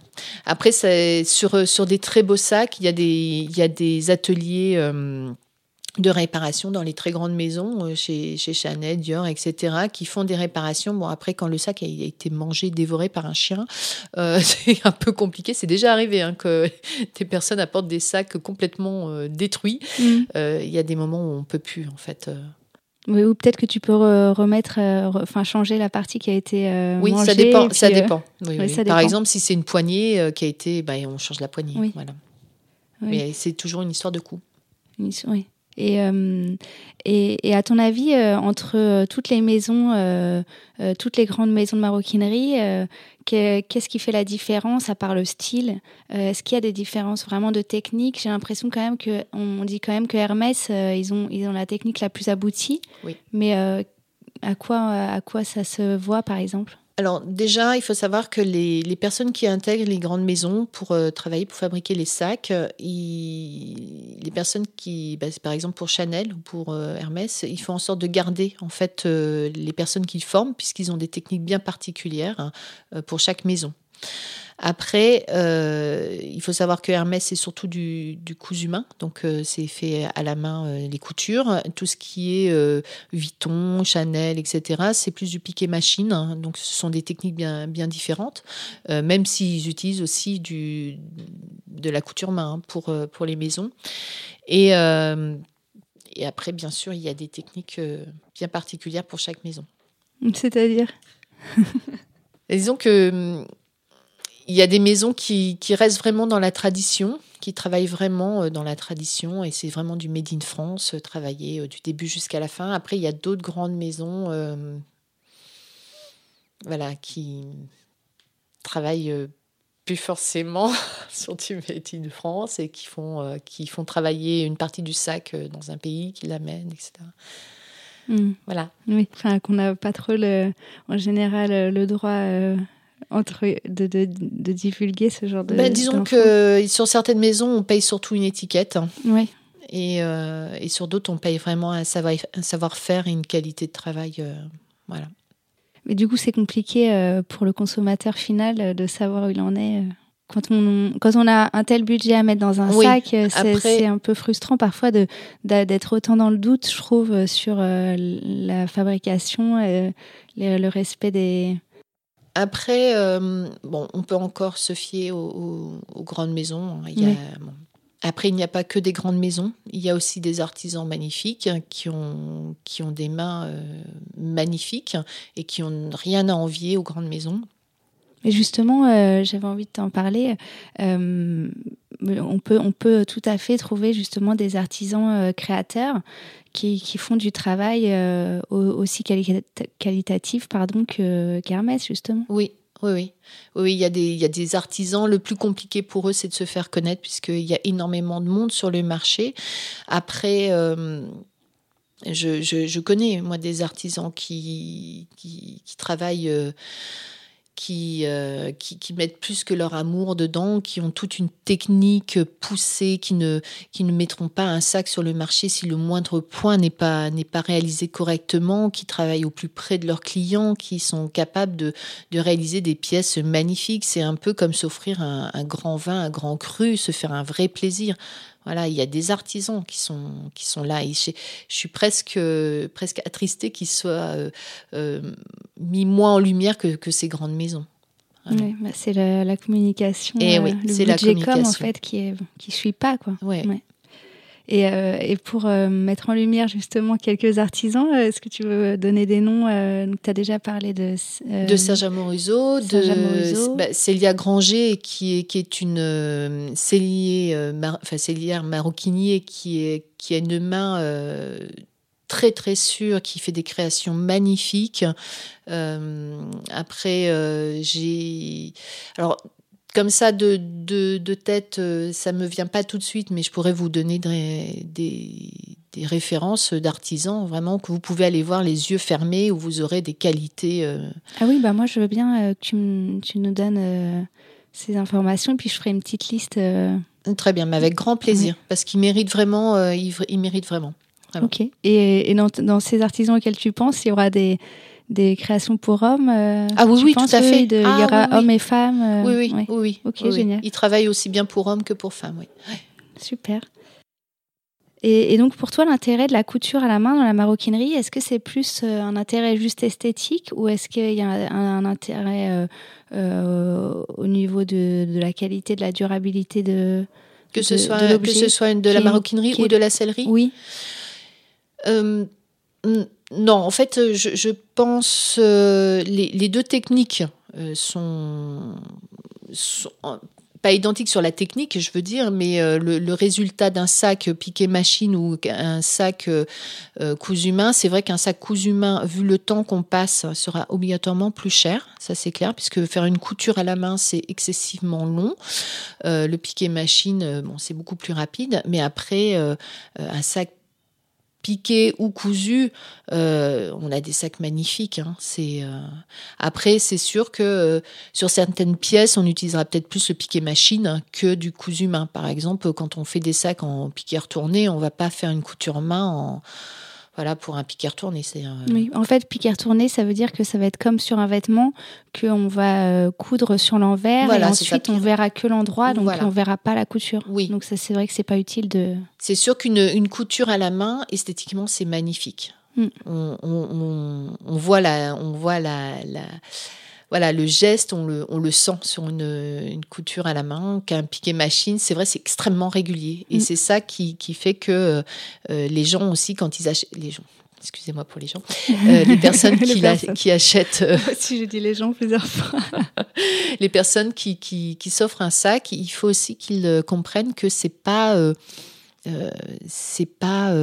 Après, sur, sur des très beaux sacs, il y a des, il y a des ateliers euh, de réparation dans les très grandes maisons, chez, chez, Chanel, Dior, etc., qui font des réparations. Bon, après, quand le sac a, été mangé, dévoré par un chien, c'est un peu compliqué. C'est déjà arrivé hein, que des personnes apportent des sacs complètement détruits. Mhm. Il y a des moments où on peut plus, en fait. Oui, ou peut-être que tu peux remettre, euh, enfin changer la partie qui a été euh, oui, ça dépend. ça, dépend. Oui, Par exemple, si c'est une poignée euh, qui a été, bah, on change la poignée. Voilà. Mais c'est toujours une histoire de coût. Oui. Et, euh, et, et, à ton avis, euh, entre euh, toutes les maisons, toutes les grandes maisons de maroquinerie, qu'est-ce qui fait la différence à part le style? Est-ce qu'il y a des différences vraiment de technique? J'ai l'impression quand même que on dit quand même que Hermès, ils ont ils ont la technique la plus aboutie. Oui. Mais à quoi à quoi ça se voit par exemple? Alors déjà, il faut savoir que les, personnes qui intègrent les grandes maisons pour euh, travailler, pour fabriquer les sacs, euh, les personnes qui, bah, par exemple pour Chanel ou pour euh, Hermès, ils font en sorte de garder en fait les personnes qu'ils forment puisqu'ils ont des techniques bien particulières hein, pour chaque maison. Après, euh, il faut savoir que Hermès, c'est surtout du, du cousu humain, donc euh, c'est fait à la main euh, les coutures. Tout ce qui est Vuitton, Chanel, etc., c'est plus du piqué machine, hein. donc ce sont des techniques bien, bien différentes, même s'ils utilisent aussi du, de la couture main hein, pour, pour les maisons. Et, et après, bien sûr, il y a des techniques bien particulières pour chaque maison. C'est-à-dire? Disons que il y a des maisons qui, restent vraiment dans la tradition, qui travaillent vraiment euh, dans la tradition, et c'est vraiment du Made in France, euh, travaillé euh, du début jusqu'à la fin. Après, il y a d'autres grandes maisons voilà, qui travaillent plus forcément sur du Made in France et qui font, qui font travailler une partie du sac dans un pays, qui l'amènent, etc. Hmm. Voilà. Oui, enfin, qu'on n'a pas trop, le, en général, le droit entre de, de, de, divulguer ce genre de. Ben, disons que sur certaines maisons, on paye surtout une étiquette. Oui. Et, euh, et sur d'autres, on paye vraiment un savoir-faire et une qualité de travail. Euh, voilà. Mais du coup, c'est compliqué euh, pour le consommateur final de savoir où il en est. Quand on, quand on a un tel budget à mettre dans un sac, c'est un peu frustrant parfois d'être autant dans le doute, je trouve, sur la fabrication et le respect des, après, euh, bon, on peut encore se fier aux, grandes maisons. Il Après, il n'y a pas que des grandes maisons. Il y a aussi des artisans magnifiques qui ont, qui ont des mains euh, magnifiques et qui n'ont rien à envier aux grandes maisons. Et justement, euh, j'avais envie de t'en parler. on, peut, on peut tout à fait trouver justement des artisans créateurs qui, font du travail euh, aussi qualitatif pardon, que qu'Hermès, justement. Oui, oui, oui. Oui, il y, a des, il y a des artisans. Le plus compliqué pour eux, c'est de se faire connaître puisqu'il y a énormément de monde sur le marché. Après, euh, je, je, connais, moi, des artisans qui, qui, travaillent. Euh, qui, qui, mettent plus que leur amour dedans, qui ont toute une technique poussée, qui ne, qui ne mettront pas un sac sur le marché si le moindre point n'est pas, pas réalisé correctement, qui travaillent au plus près de leurs clients, qui sont capables de, de réaliser des pièces magnifiques. C'est un peu comme s'offrir un, un grand vin, un grand cru, se faire un vrai plaisir. Voilà, il y a des artisans qui sont, qui sont là. Et je, suis presque, presque attristée qu'ils soient euh, euh, mis moins en lumière que, que ces grandes maisons. Oui, bah, c'est la, communication, et oui, euh, c'est la communication. en fait qui est qui suit pas quoi. Ouais. Et, euh, et pour euh, mettre en lumière justement quelques artisans, euh, est-ce que tu veux donner des noms Tu as déjà parlé de... de Serge Amorizo, de bah, Célia Granger, qui est, qui est une enfin, cellière maroquinier qui, est, qui a une main très très sûre, qui fait des créations magnifiques. après, j'ai... Alors, comme ça, de, de, tête, euh, ça me vient pas tout de suite, mais je pourrais vous donner des, des, références d'artisans, vraiment, que vous pouvez aller voir les yeux fermés, où vous aurez des qualités. Euh. Ah oui, bah moi, je veux bien euh, que tu, tu, nous donnes ces informations, et puis je ferai une petite liste. Très bien, mais avec grand plaisir, parce qu'ils méritent vraiment. ils, méritent vraiment. Ok. Et, et dans, dans, ces artisans auxquels tu penses, il y aura des des créations pour hommes euh, Ah oui, oui, tout à fait. il y ah aura hommes et femmes euh, oui, oui, oui, Ok, génial. Ils travaillent aussi bien pour hommes que pour femmes, oui. Super. Et, donc, pour toi, l'intérêt de la couture à la main dans la maroquinerie, est-ce que c'est plus euh, un intérêt juste esthétique ou est-ce qu'il y a un, intérêt au niveau de, la qualité, de la durabilité de que ce soit que ce soit de la maroquinerie ou de la sellerie? Oui. Non, en fait, euh, je, pense euh, les, deux techniques euh, sont, pas identique sur la technique, je veux dire, mais euh, le, résultat d'un sac piqué machine ou un sac euh, euh, cousu main, c'est vrai qu'un sac cousu main, vu le temps qu'on passe, sera obligatoirement plus cher, ça c'est clair, puisque faire une couture à la main, c'est excessivement long. le piqué machine, bon, c'est beaucoup plus rapide, mais après, un sac piqué ou cousu, euh, on a des sacs magnifiques. Hein. Euh, après, c'est sûr que euh, sur certaines pièces, on utilisera peut-être plus le piqué machine que du cousu main. Par exemple, quand on fait des sacs en piqué retourné, on va pas faire une couture main en voilà, pour un piqué retourné. C'est, Oui, en fait, piqué retourné, ça veut dire que ça va être comme sur un vêtement, qu'on va euh, coudre sur l'envers et ensuite on verra que l'endroit, donc on verra pas la couture. Oui. Donc ça, c'est vrai que c'est pas utile de. C'est sûr qu'une une couture à la main, esthétiquement, c'est magnifique. Mm. On, on, on, voit la, on voit la, la voilà, le geste, on le, on le sent sur une, une, couture à la main, qu'un piqué machine, c'est vrai, c'est extrêmement régulier. Et mm. c'est ça qui, qui, fait que euh, les gens aussi, quand ils achètent, les gens, excusez-moi pour les gens, euh, les personnes qui, qui achètent. Euh, si je dis les gens plusieurs fois. les personnes qui, qui, qui s'offrent un sac, il faut aussi qu'ils comprennent que c'est pas, c'est pas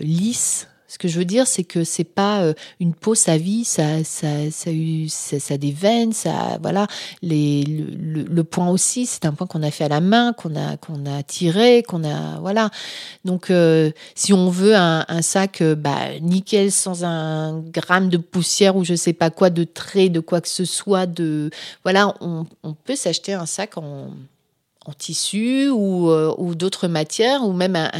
lisse ce que je veux dire, c'est que c'est pas euh, une peau, sa vie, ça, ça, ça, ça, ça a des veines, ça, voilà. Le, point aussi, c'est un point qu'on a fait à la main, qu'on a, qu'on a tiré, qu'on a, voilà. Donc, euh, si on veut un, sac, euh, bah, nickel, sans un gramme de poussière ou je sais pas quoi, de trait, de quoi que ce soit, de, voilà, on peut s'acheter un sac en en tissu ou, euh, ou d'autres matières ou même un,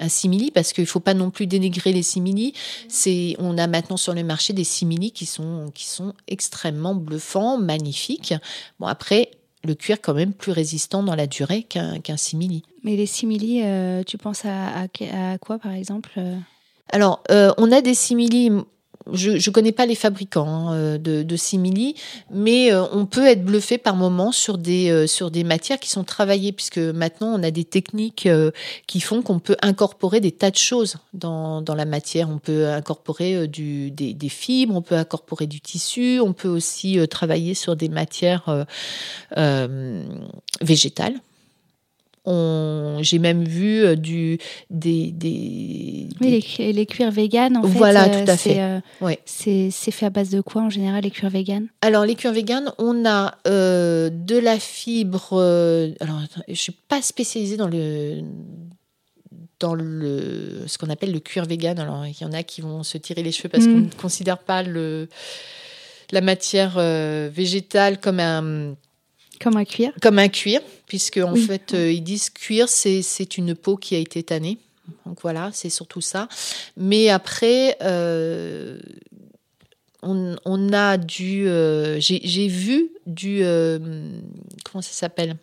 un, simili parce qu'il ne faut pas non plus dénigrer les simili. C'est, on a maintenant sur le marché des simili qui sont, qui sont extrêmement bluffants, magnifiques. Bon, après, le cuir quand même plus résistant dans la durée qu'un, qu'un simili. Mais les simili, euh, tu penses à, à, quoi par exemple euh? Alors, on a des simili je ne connais pas les fabricants hein, euh, de, simili, mais euh, on peut être bluffé par moments sur des, euh, sur des matières qui sont travaillées, puisque maintenant on a des techniques qui font qu'on peut incorporer des tas de choses dans, dans la matière. On peut incorporer des, fibres, on peut incorporer du tissu, on peut aussi travailler sur des matières végétales. J'ai même vu euh, du, des, des, Oui, les, les, cuirs véganes, en voilà, fait. Voilà, tout à fait. Euh, ouais. C'est fait à base de quoi, en général, les cuirs véganes? Alors, les cuirs véganes, on a euh, de la fibre... alors, je ne suis pas spécialisée dans le dans le, ce qu'on appelle le cuir vegan. Alors, il y en a qui vont se tirer les cheveux parce qu'on mm. ne considère pas le, la matière végétale comme un comme un cuir Comme un cuir, puisque en fait, euh, ils disent cuir, c'est une peau qui a été tannée. Donc voilà, c'est surtout ça. Mais après, euh, on, on, a du. Euh, J'ai vu du. comment ça s'appelle?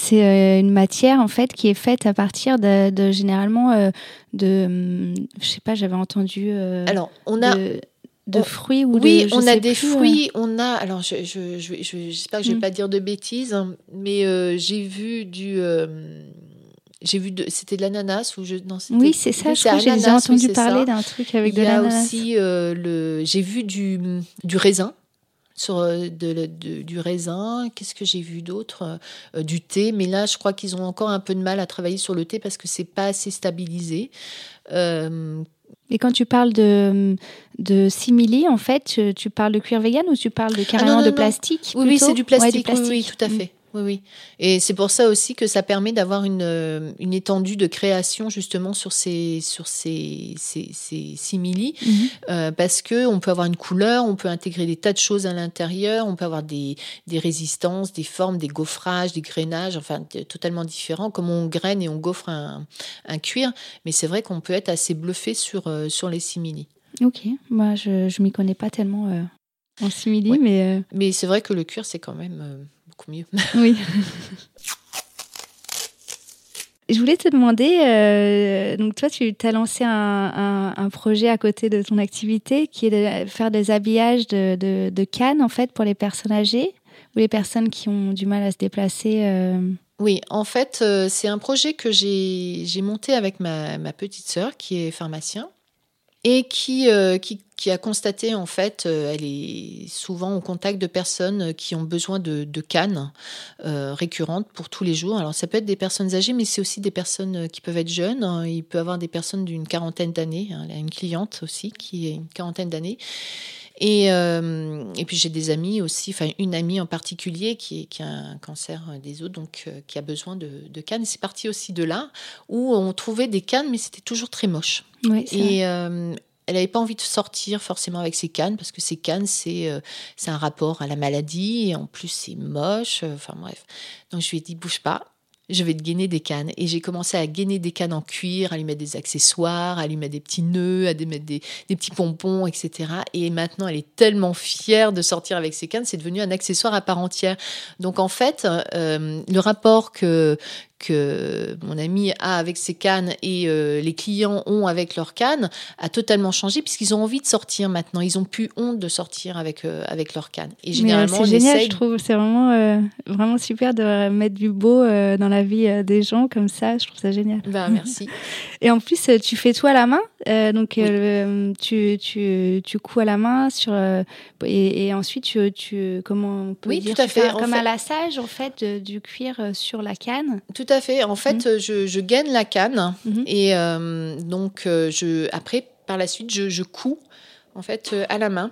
C'est une matière en fait qui est faite à partir de, de généralement de je sais pas j'avais entendu alors on a de fruits ou oui, de, on a des fruits, on a alors je je j'espère que je vais mm. pas dire de bêtises, hein, mais euh, j'ai vu du euh, j'ai vu c'était de l'ananas ou je non oui c'est ça je crois j'ai déjà entendu parler d'un truc avec de l'ananas. Il y a aussi euh, le j'ai vu du du raisin sur de, du raisin. Qu'est-ce que j'ai vu d'autre? Du thé, mais là, je crois qu'ils ont encore un peu de mal à travailler sur le thé parce que c'est pas assez stabilisé. Et quand tu parles de, de simili, en fait, tu, parles de cuir vegan ou tu parles de ah carrément de plastique Oui, oui c'est du plastique. Oui, tout à mm. fait. Oui, oui. Et c'est pour ça aussi que ça permet d'avoir une, euh, une étendue de création justement sur ces, sur ces, ces, ces simili, mhm. euh, parce que on peut avoir une couleur, on peut intégrer des tas de choses à l'intérieur, on peut avoir des, des résistances, des formes, des gaufrages, des grainages, enfin totalement différents, comme on graine et on gaufre un, un cuir. Mais c'est vrai qu'on peut être assez bluffé sur, euh, sur les simili. Ok, moi je ne m'y connais pas tellement en simili, mais... Mais c'est vrai que le cuir, c'est quand même mieux. Oui. Je voulais te demander, euh, donc toi, tu as lancé un, projet à côté de ton activité qui est de faire des habillages de, de, cannes, en fait, pour les personnes âgées ou les personnes qui ont du mal à se déplacer. Euh. Oui, en fait, euh, c'est un projet que j'ai monté avec ma, ma petite sœur qui est pharmacien. Et qui, qui, a constaté en fait, elle est souvent au contact de personnes qui ont besoin de, cannes récurrentes pour tous les jours. Alors ça peut être des personnes âgées, mais c'est aussi des personnes qui peuvent être jeunes. Il peut avoir des personnes d'une quarantaine d'années. Elle a une cliente aussi qui est une quarantaine d'années et, euh, et puis j'ai des amis aussi, enfin une amie en particulier qui, qui a un cancer des os, donc euh, qui a besoin de, de cannes. C'est parti aussi de là où on trouvait des cannes, mais c'était toujours très moche. et euh, elle n'avait pas envie de sortir forcément avec ses cannes parce que ces cannes c'est c'est un rapport à la maladie et en plus c'est moche. Enfin bref, donc je lui ai dit bouge pas je vais te gainer des cannes. Et j'ai commencé à gainer des cannes en cuir, à lui mettre des accessoires, à lui mettre des petits nœuds, à lui mettre des, petits pompons, etc. Et maintenant, elle est tellement fière de sortir avec ses cannes, c'est devenu un accessoire à part entière. Donc en fait, euh, le rapport que, que mon ami a avec ses cannes et euh, les clients ont avec leurs cannes a totalement changé puisqu'ils ont envie de sortir maintenant. Ils ont plus honte de sortir avec, euh, avec leurs cannes. Et euh, généralement, c'est génial, je trouve. C'est vraiment, vraiment super de mettre du beau dans la vie des gens comme ça. Je trouve ça génial. Ben, merci. et en plus, tu fais tout à la main. donc, tu, tu, tu couds à la main sur, et, ensuite, tu, tu, comment on peut oui, dire, tout à fait. comme un lassage en fait du cuir sur la canne. Tout à fait. En fait, mhm. je, je, gaine la canne mhm. et euh, donc euh, je, après, par la suite, je, je couds en fait euh, à la main.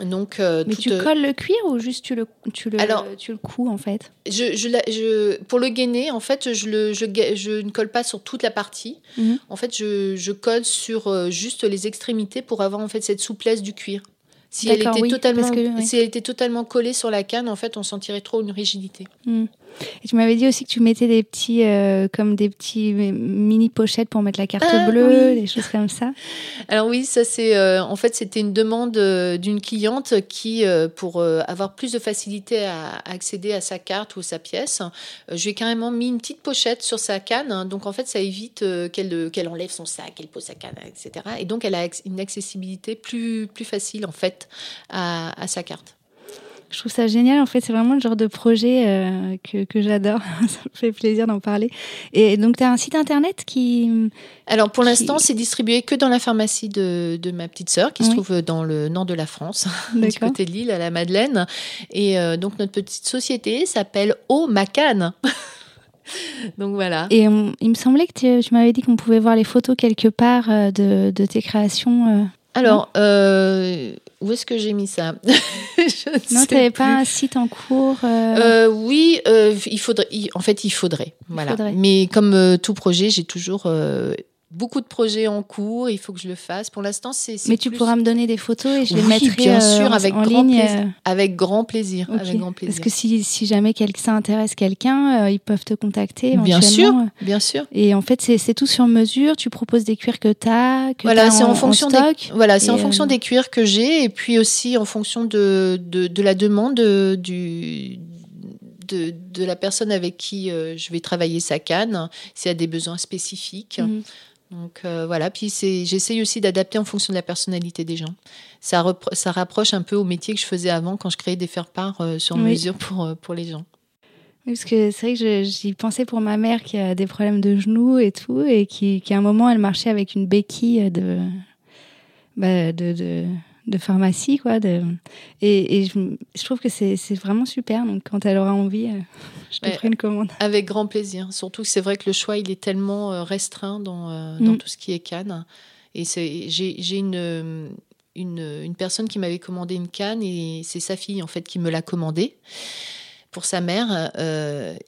Donc, Mais tu colles le cuir ou juste tu le, tu le, Alors, tu le couds en fait? je, je, Pour le gainer, en fait, je, le, je, je, ne colle pas sur toute la partie. Mhm. En fait, je, colle sur juste les extrémités pour avoir en fait cette souplesse du cuir. Si elle, était totalement, si elle était totalement collée sur la canne, en fait, on sentirait trop une rigidité. Et tu m'avais dit aussi que tu mettais des petits, euh, comme des petits mini pochettes pour mettre la carte ah, bleue, des choses comme ça. Alors oui, ça c'est, euh, en fait, c'était une demande euh, d'une cliente qui, pour avoir plus de facilité à, accéder à sa carte ou sa pièce, je lui ai carrément mis une petite pochette sur sa canne. Donc en fait, ça évite qu'elle qu'elle enlève son sac, qu'elle pose sa canne, etc. Et donc elle a une accessibilité plus plus facile en fait à, à sa carte. Je trouve ça génial. En fait, c'est vraiment le genre de projet euh, que, que j'adore. ça me fait plaisir d'en parler. Et donc, tu as un site internet qui. Alors, pour l'instant, c'est distribué que dans la pharmacie de, de ma petite sœur, qui se trouve dans le nord de la France, du côté de Lille, à la Madeleine. Et euh, donc, notre petite société s'appelle O Macan. Donc voilà. Et il me semblait que tu, m'avais dit qu'on pouvait voir les photos quelque part euh, de, de tes créations. Alors, euh, où est-ce que j'ai mis ça Non, tu n'avais pas un site en cours euh euh, Oui, il faudrait. en fait, il faudrait. Voilà. Mais comme tout projet, j'ai toujours beaucoup de projets en cours, il faut que je le fasse. Pour l'instant, c'est. Mais tu pourras me donner des photos et je les mettrai bien sûr, euh, avec en grand ligne. Plaisir. Avec grand plaisir. Avec grand plaisir. Parce que si, si jamais ça intéresse quelqu'un, euh, ils peuvent te contacter. Bien sûr, bien sûr. Et en fait, c'est tout sur mesure. Tu proposes des cuirs que tu as, que voilà, c'est en, fonction des, voilà, c'est en fonction euh, des cuirs que j'ai et puis aussi en fonction de, de, de la demande du de, de, la personne avec qui je vais travailler sa canne, s'il y a des besoins spécifiques. Mhm. Donc euh, voilà, puis j'essaye aussi d'adapter en fonction de la personnalité des gens. Ça, ça rapproche un peu au métier que je faisais avant quand je créais des faire-part euh, sur mesure pour, euh, pour les gens. Oui, parce que c'est vrai que j'y pensais pour ma mère qui a des problèmes de genoux et tout, et qui, qui à un moment, elle marchait avec une béquille de, bah, de, de de pharmacie, quoi. De... Et, et je, trouve que c'est vraiment super. Donc, quand elle aura envie, euh, je te ferai une commande. Avec grand plaisir. Surtout que c'est vrai que le choix, il est tellement euh, restreint dans, euh, dans mm. tout ce qui est canne. Et j'ai une, une, une, personne qui m'avait commandé une canne et c'est sa fille, en fait, qui me l'a commandée pour sa mère.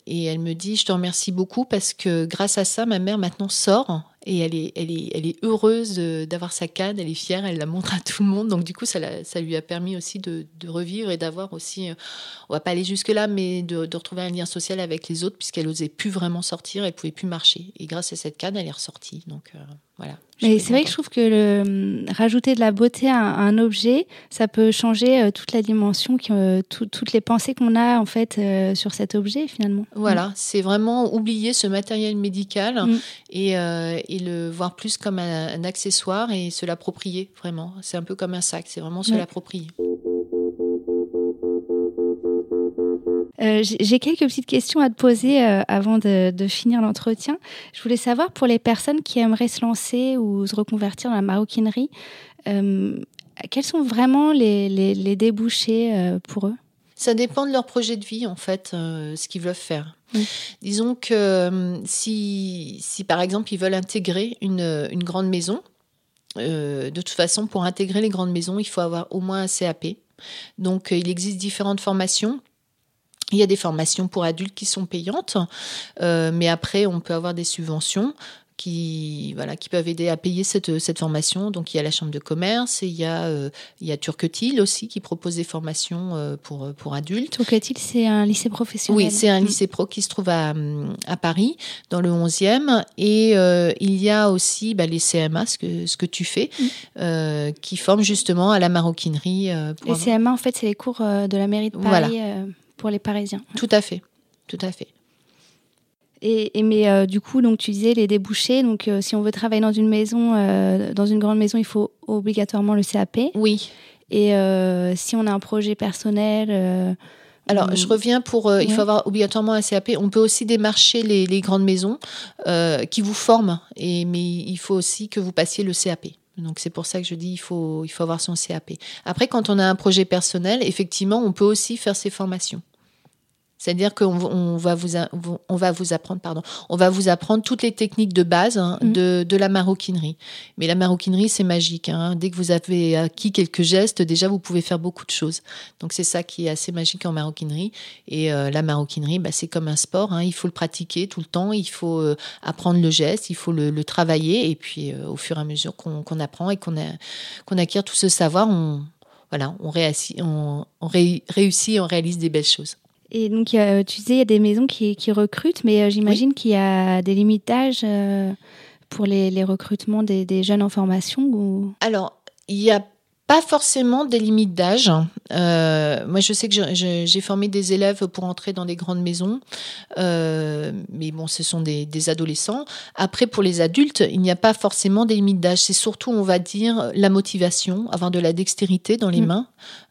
et elle me dit, je te remercie beaucoup parce que grâce à ça, ma mère maintenant sort et elle est, elle est, elle est heureuse d'avoir sa canne, elle est fière, elle la montre à tout le monde. Donc du coup, ça, lui a permis aussi de, revivre et d'avoir aussi, euh, on va pas aller jusque là, mais de, de, retrouver un lien social avec les autres puisqu'elle osait plus vraiment sortir, elle pouvait plus marcher. Et grâce à cette canne, elle est ressortie. Donc euh, voilà. Mais c'est vrai que je trouve que le, hum, rajouter de la beauté à, un objet, ça peut changer euh, toute la dimension, toutes les pensées qu'on a en fait sur cet objet finalement. Voilà, c'est vraiment oublier ce matériel médical mm. et, et le voir plus comme un, accessoire et se l'approprier vraiment. C'est un peu comme un sac, c'est vraiment se l'approprier. Euh, j'ai quelques petites questions à te poser euh, avant de, finir l'entretien. Je voulais savoir pour les personnes qui aimeraient se lancer ou se reconvertir dans la maroquinerie, euh, quels sont vraiment les, débouchés pour eux? Ça dépend de leur projet de vie, en fait, ce qu'ils veulent faire. Disons que si, si, par exemple, ils veulent intégrer une, une grande maison, de toute façon, pour intégrer les grandes maisons, il faut avoir au moins un CAP. Donc, il existe différentes formations. Il y a des formations pour adultes qui sont payantes, euh, mais après, on peut avoir des subventions qui, voilà, qui peuvent aider à payer cette, cette formation. Donc, il y a la Chambre de commerce et il y a, euh, il y a Turquetil aussi qui propose des formations euh, pour, pour adultes. Turquetil, c'est un lycée professionnel Oui, c'est un mm. lycée pro qui se trouve à, à Paris, dans le 11e. Et il y a aussi bah, les CMA, ce que, ce que tu fais, mm. qui forment justement à la maroquinerie. les CMA, en fait, c'est les cours de la mairie de Paris. Voilà pour les Parisiens. Tout à fait, tout à fait. Et, mais euh, du coup, donc tu disais les débouchés. Donc, euh, si on veut travailler dans une maison, euh, dans une grande maison, il faut obligatoirement le CAP. Oui. Et si on a un projet personnel. alors, je reviens pour. Il faut avoir obligatoirement un CAP. On peut aussi démarcher les, les grandes maisons qui vous forment. Et, mais il faut aussi que vous passiez le CAP. Donc c'est pour ça que je dis il faut il faut avoir son CAP. Après quand on a un projet personnel, effectivement, on peut aussi faire ses formations. C'est-à-dire qu'on va vous on va vous apprendre pardon, on va vous apprendre toutes les techniques de base hein, mm. de, de, la maroquinerie. Mais la maroquinerie c'est magique. Hein. Dès que vous avez acquis quelques gestes, déjà vous pouvez faire beaucoup de choses. Donc c'est ça qui est assez magique en maroquinerie. Et euh, la maroquinerie, bah, c'est comme un sport. Hein. Il faut le pratiquer tout le temps. Il faut euh, apprendre le geste. Il faut le, le travailler. Et puis euh, au fur et à mesure qu'on apprend et qu'on qu'on acquiert tout ce savoir, on voilà, on réussit, on, on réussit, on réalise des belles choses. Et donc, tu disais, il y a des maisons qui, qui recrutent, mais euh, j'imagine qu'il y a des limites d'âge euh, pour les, les recrutements des, des, jeunes en formation ou... Alors, il y a pas forcément des limites d'âge. Euh, moi, je sais que j'ai formé des élèves pour entrer dans des grandes maisons, euh, mais bon, ce sont des, adolescents. Après, pour les adultes, il n'y a pas forcément des limites d'âge. C'est surtout, on va dire, la motivation, avoir de la dextérité dans les mm. mains,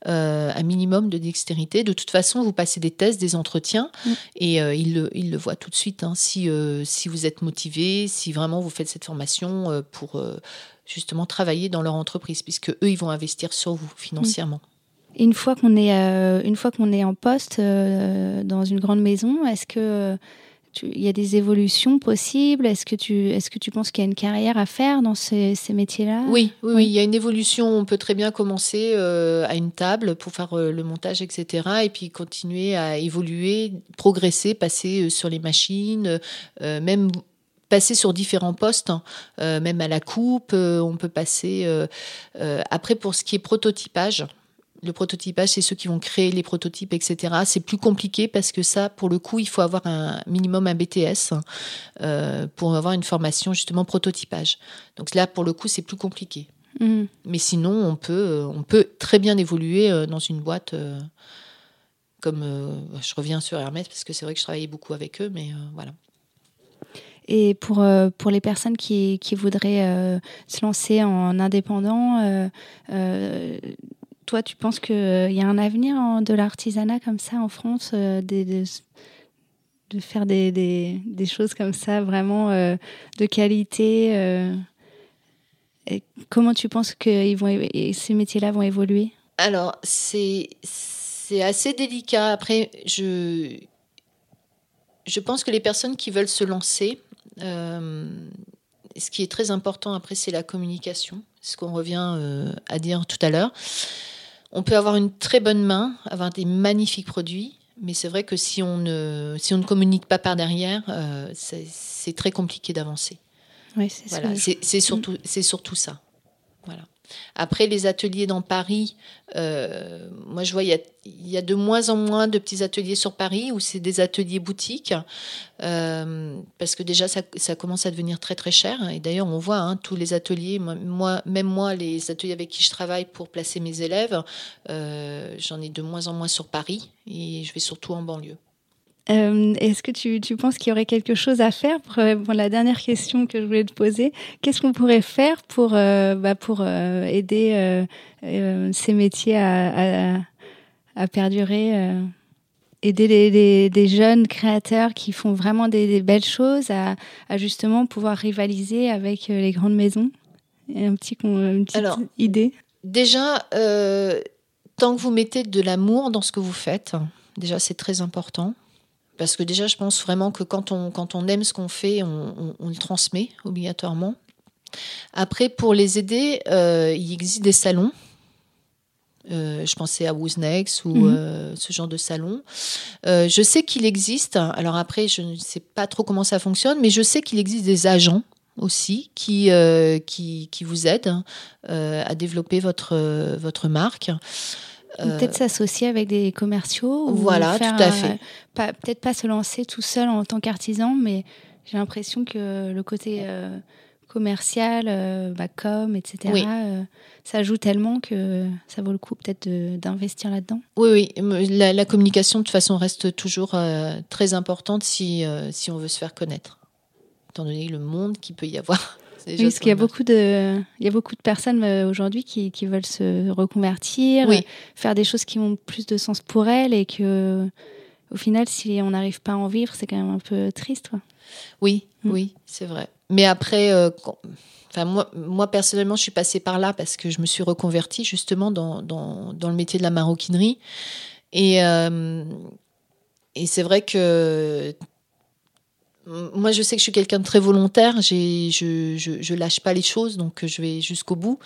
euh, un minimum de dextérité. De toute façon, vous passez des tests, des entretiens, mm. et ils, le, ils, le, voient tout de suite. Hein. si, si vous êtes motivé, si vraiment vous faites cette formation pour justement travailler dans leur entreprise, puisque eux, ils vont investir sur vous financièrement. Une fois qu'on est, euh, une fois qu'on est en poste euh, dans une grande maison, est-ce que il y a des évolutions possibles? Est-ce que tu, est-ce que tu penses qu'il y a une carrière à faire dans ces, ces métiers-là? Oui, oui, il y a une évolution. On peut très bien commencer euh, à une table pour faire le montage, etc. Et puis continuer à évoluer, progresser, passer sur les machines, même passer sur différents postes, hein. euh, même à la coupe, euh, on peut passer. Euh, après, pour ce qui est prototypage, le prototypage, c'est ceux qui vont créer les prototypes, etc. C'est plus compliqué parce que ça, pour le coup, il faut avoir un minimum un BTS pour avoir une formation justement prototypage. Donc là, pour le coup, c'est plus compliqué. Mmh. Mais sinon, on peut, on peut très bien évoluer dans une boîte. comme je reviens sur Hermès parce que c'est vrai que je travaillais beaucoup avec eux, mais voilà. Et pour, euh, pour les personnes qui, qui voudraient euh, se lancer en indépendant, euh, toi, tu penses qu'il y a un avenir de l'artisanat comme ça en France de faire des, des, choses comme ça, vraiment de qualité Comment tu penses que ils vont, ces métiers-là vont évoluer? Alors, c'est assez délicat. Après, je, je pense que les personnes qui veulent se lancer, ce qui est très important après, c'est la communication, ce qu'on revient euh, à dire tout à l'heure. On peut avoir une très bonne main, avoir des magnifiques produits, mais c'est vrai que si on ne, si on ne communique pas par derrière, euh, c'est très compliqué d'avancer. Oui, c'est voilà, C'est surtout, surtout ça. Voilà. Après, les ateliers dans Paris, euh, moi je vois il y, a, de moins en moins de petits ateliers sur Paris où c'est des ateliers boutiques euh, parce que déjà ça, commence à devenir très très cher. Et d'ailleurs, on voit hein, tous les ateliers, même moi, les ateliers avec qui je travaille pour placer mes élèves, euh, j'en ai de moins en moins sur Paris et je vais surtout en banlieue. Euh, est-ce que tu, tu penses qu'il y aurait quelque chose à faire pour, euh, pour, la dernière question que je voulais te poser Qu'est-ce qu'on pourrait faire pour, euh, bah pour aider ces métiers à, à, à perdurer aider les, des jeunes créateurs qui font vraiment des, belles choses à, justement pouvoir rivaliser avec les grandes maisons? Un petit, Une petite idée Déjà, tant que vous mettez de l'amour dans ce que vous faites, déjà c'est très important. Parce que déjà, je pense vraiment que quand on, quand on aime ce qu'on fait, on, le transmet obligatoirement. Après, pour les aider, euh, il existe des salons. Euh, je pensais à Woosnex ou mhm. euh, ce genre de salon. je sais qu'il existe, alors après, je ne sais pas trop comment ça fonctionne, mais je sais qu'il existe des agents aussi qui, qui, qui, vous aident à développer votre, votre marque. Peut-être s'associer avec des commerciaux. Voilà, tout à fait. Peut-être pas se lancer tout seul en tant qu'artisan, mais j'ai l'impression que le côté euh, commercial, euh, bah, com, etc., euh, ça joue tellement que ça vaut le coup peut-être d'investir là-dedans. Oui, oui. La, communication, de toute façon, reste toujours très importante si, si on veut se faire connaître, étant donné le monde qu'il peut y avoir. Oui, parce qu'il y a beaucoup de, il y a beaucoup de personnes euh, aujourd'hui qui, qui, veulent se reconvertir, faire des choses qui ont plus de sens pour elles et que, au final, si on n'arrive pas à en vivre, c'est quand même un peu triste. Oui, mm. oui, c'est vrai. Mais après, euh, enfin moi, moi personnellement, je suis passée par là parce que je me suis reconvertie justement dans, dans, dans le métier de la maroquinerie et euh, et c'est vrai que moi, je sais que je suis quelqu'un de très volontaire. je, je, je, lâche pas les choses, donc je vais jusqu'au bout.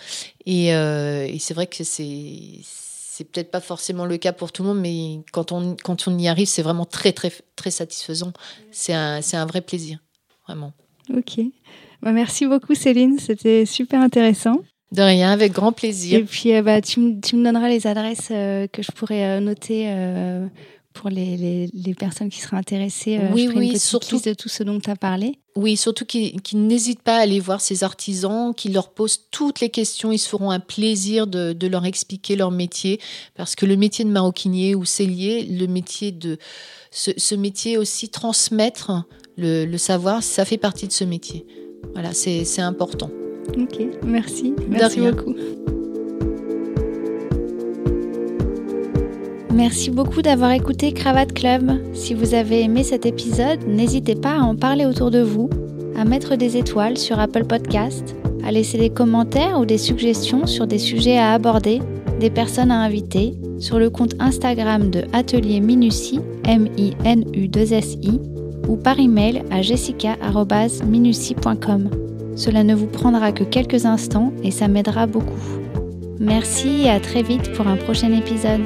Et, euh, et c'est vrai que c'est c'est peut-être pas forcément le cas pour tout le monde, mais quand on quand on y arrive, c'est vraiment très très très satisfaisant. C'est un c'est un vrai plaisir, vraiment. Ok. Bah, merci beaucoup Céline, c'était super intéressant. De rien, avec grand plaisir. Et puis, euh, bah, tu, tu, me donneras les adresses euh, que je pourrais noter pour les, les, personnes qui seraient intéressées. Euh, oui, oui, surtout de tout ce dont tu as parlé. Oui, surtout qu'ils n'hésitent pas à aller voir ces artisans, qu'ils leur posent toutes les questions. Ils se feront un plaisir de, de, leur expliquer leur métier. Parce que le métier de maroquinier ou cellier, le métier de. Ce, ce métier aussi, transmettre le, le, savoir, ça fait partie de ce métier. Voilà, c'est important. Ok, merci. Merci beaucoup. Merci beaucoup d'avoir écouté Cravate Club. Si vous avez aimé cet épisode, n'hésitez pas à en parler autour de vous, à mettre des étoiles sur Apple Podcast, à laisser des commentaires ou des suggestions sur des sujets à aborder, des personnes à inviter, sur le compte Instagram de Atelier Minutie, M-I-N-U-2-S-I, ou par email à jessica.minutie.com. Cela ne vous prendra que quelques instants et ça m'aidera beaucoup. Merci et à très vite pour un prochain épisode.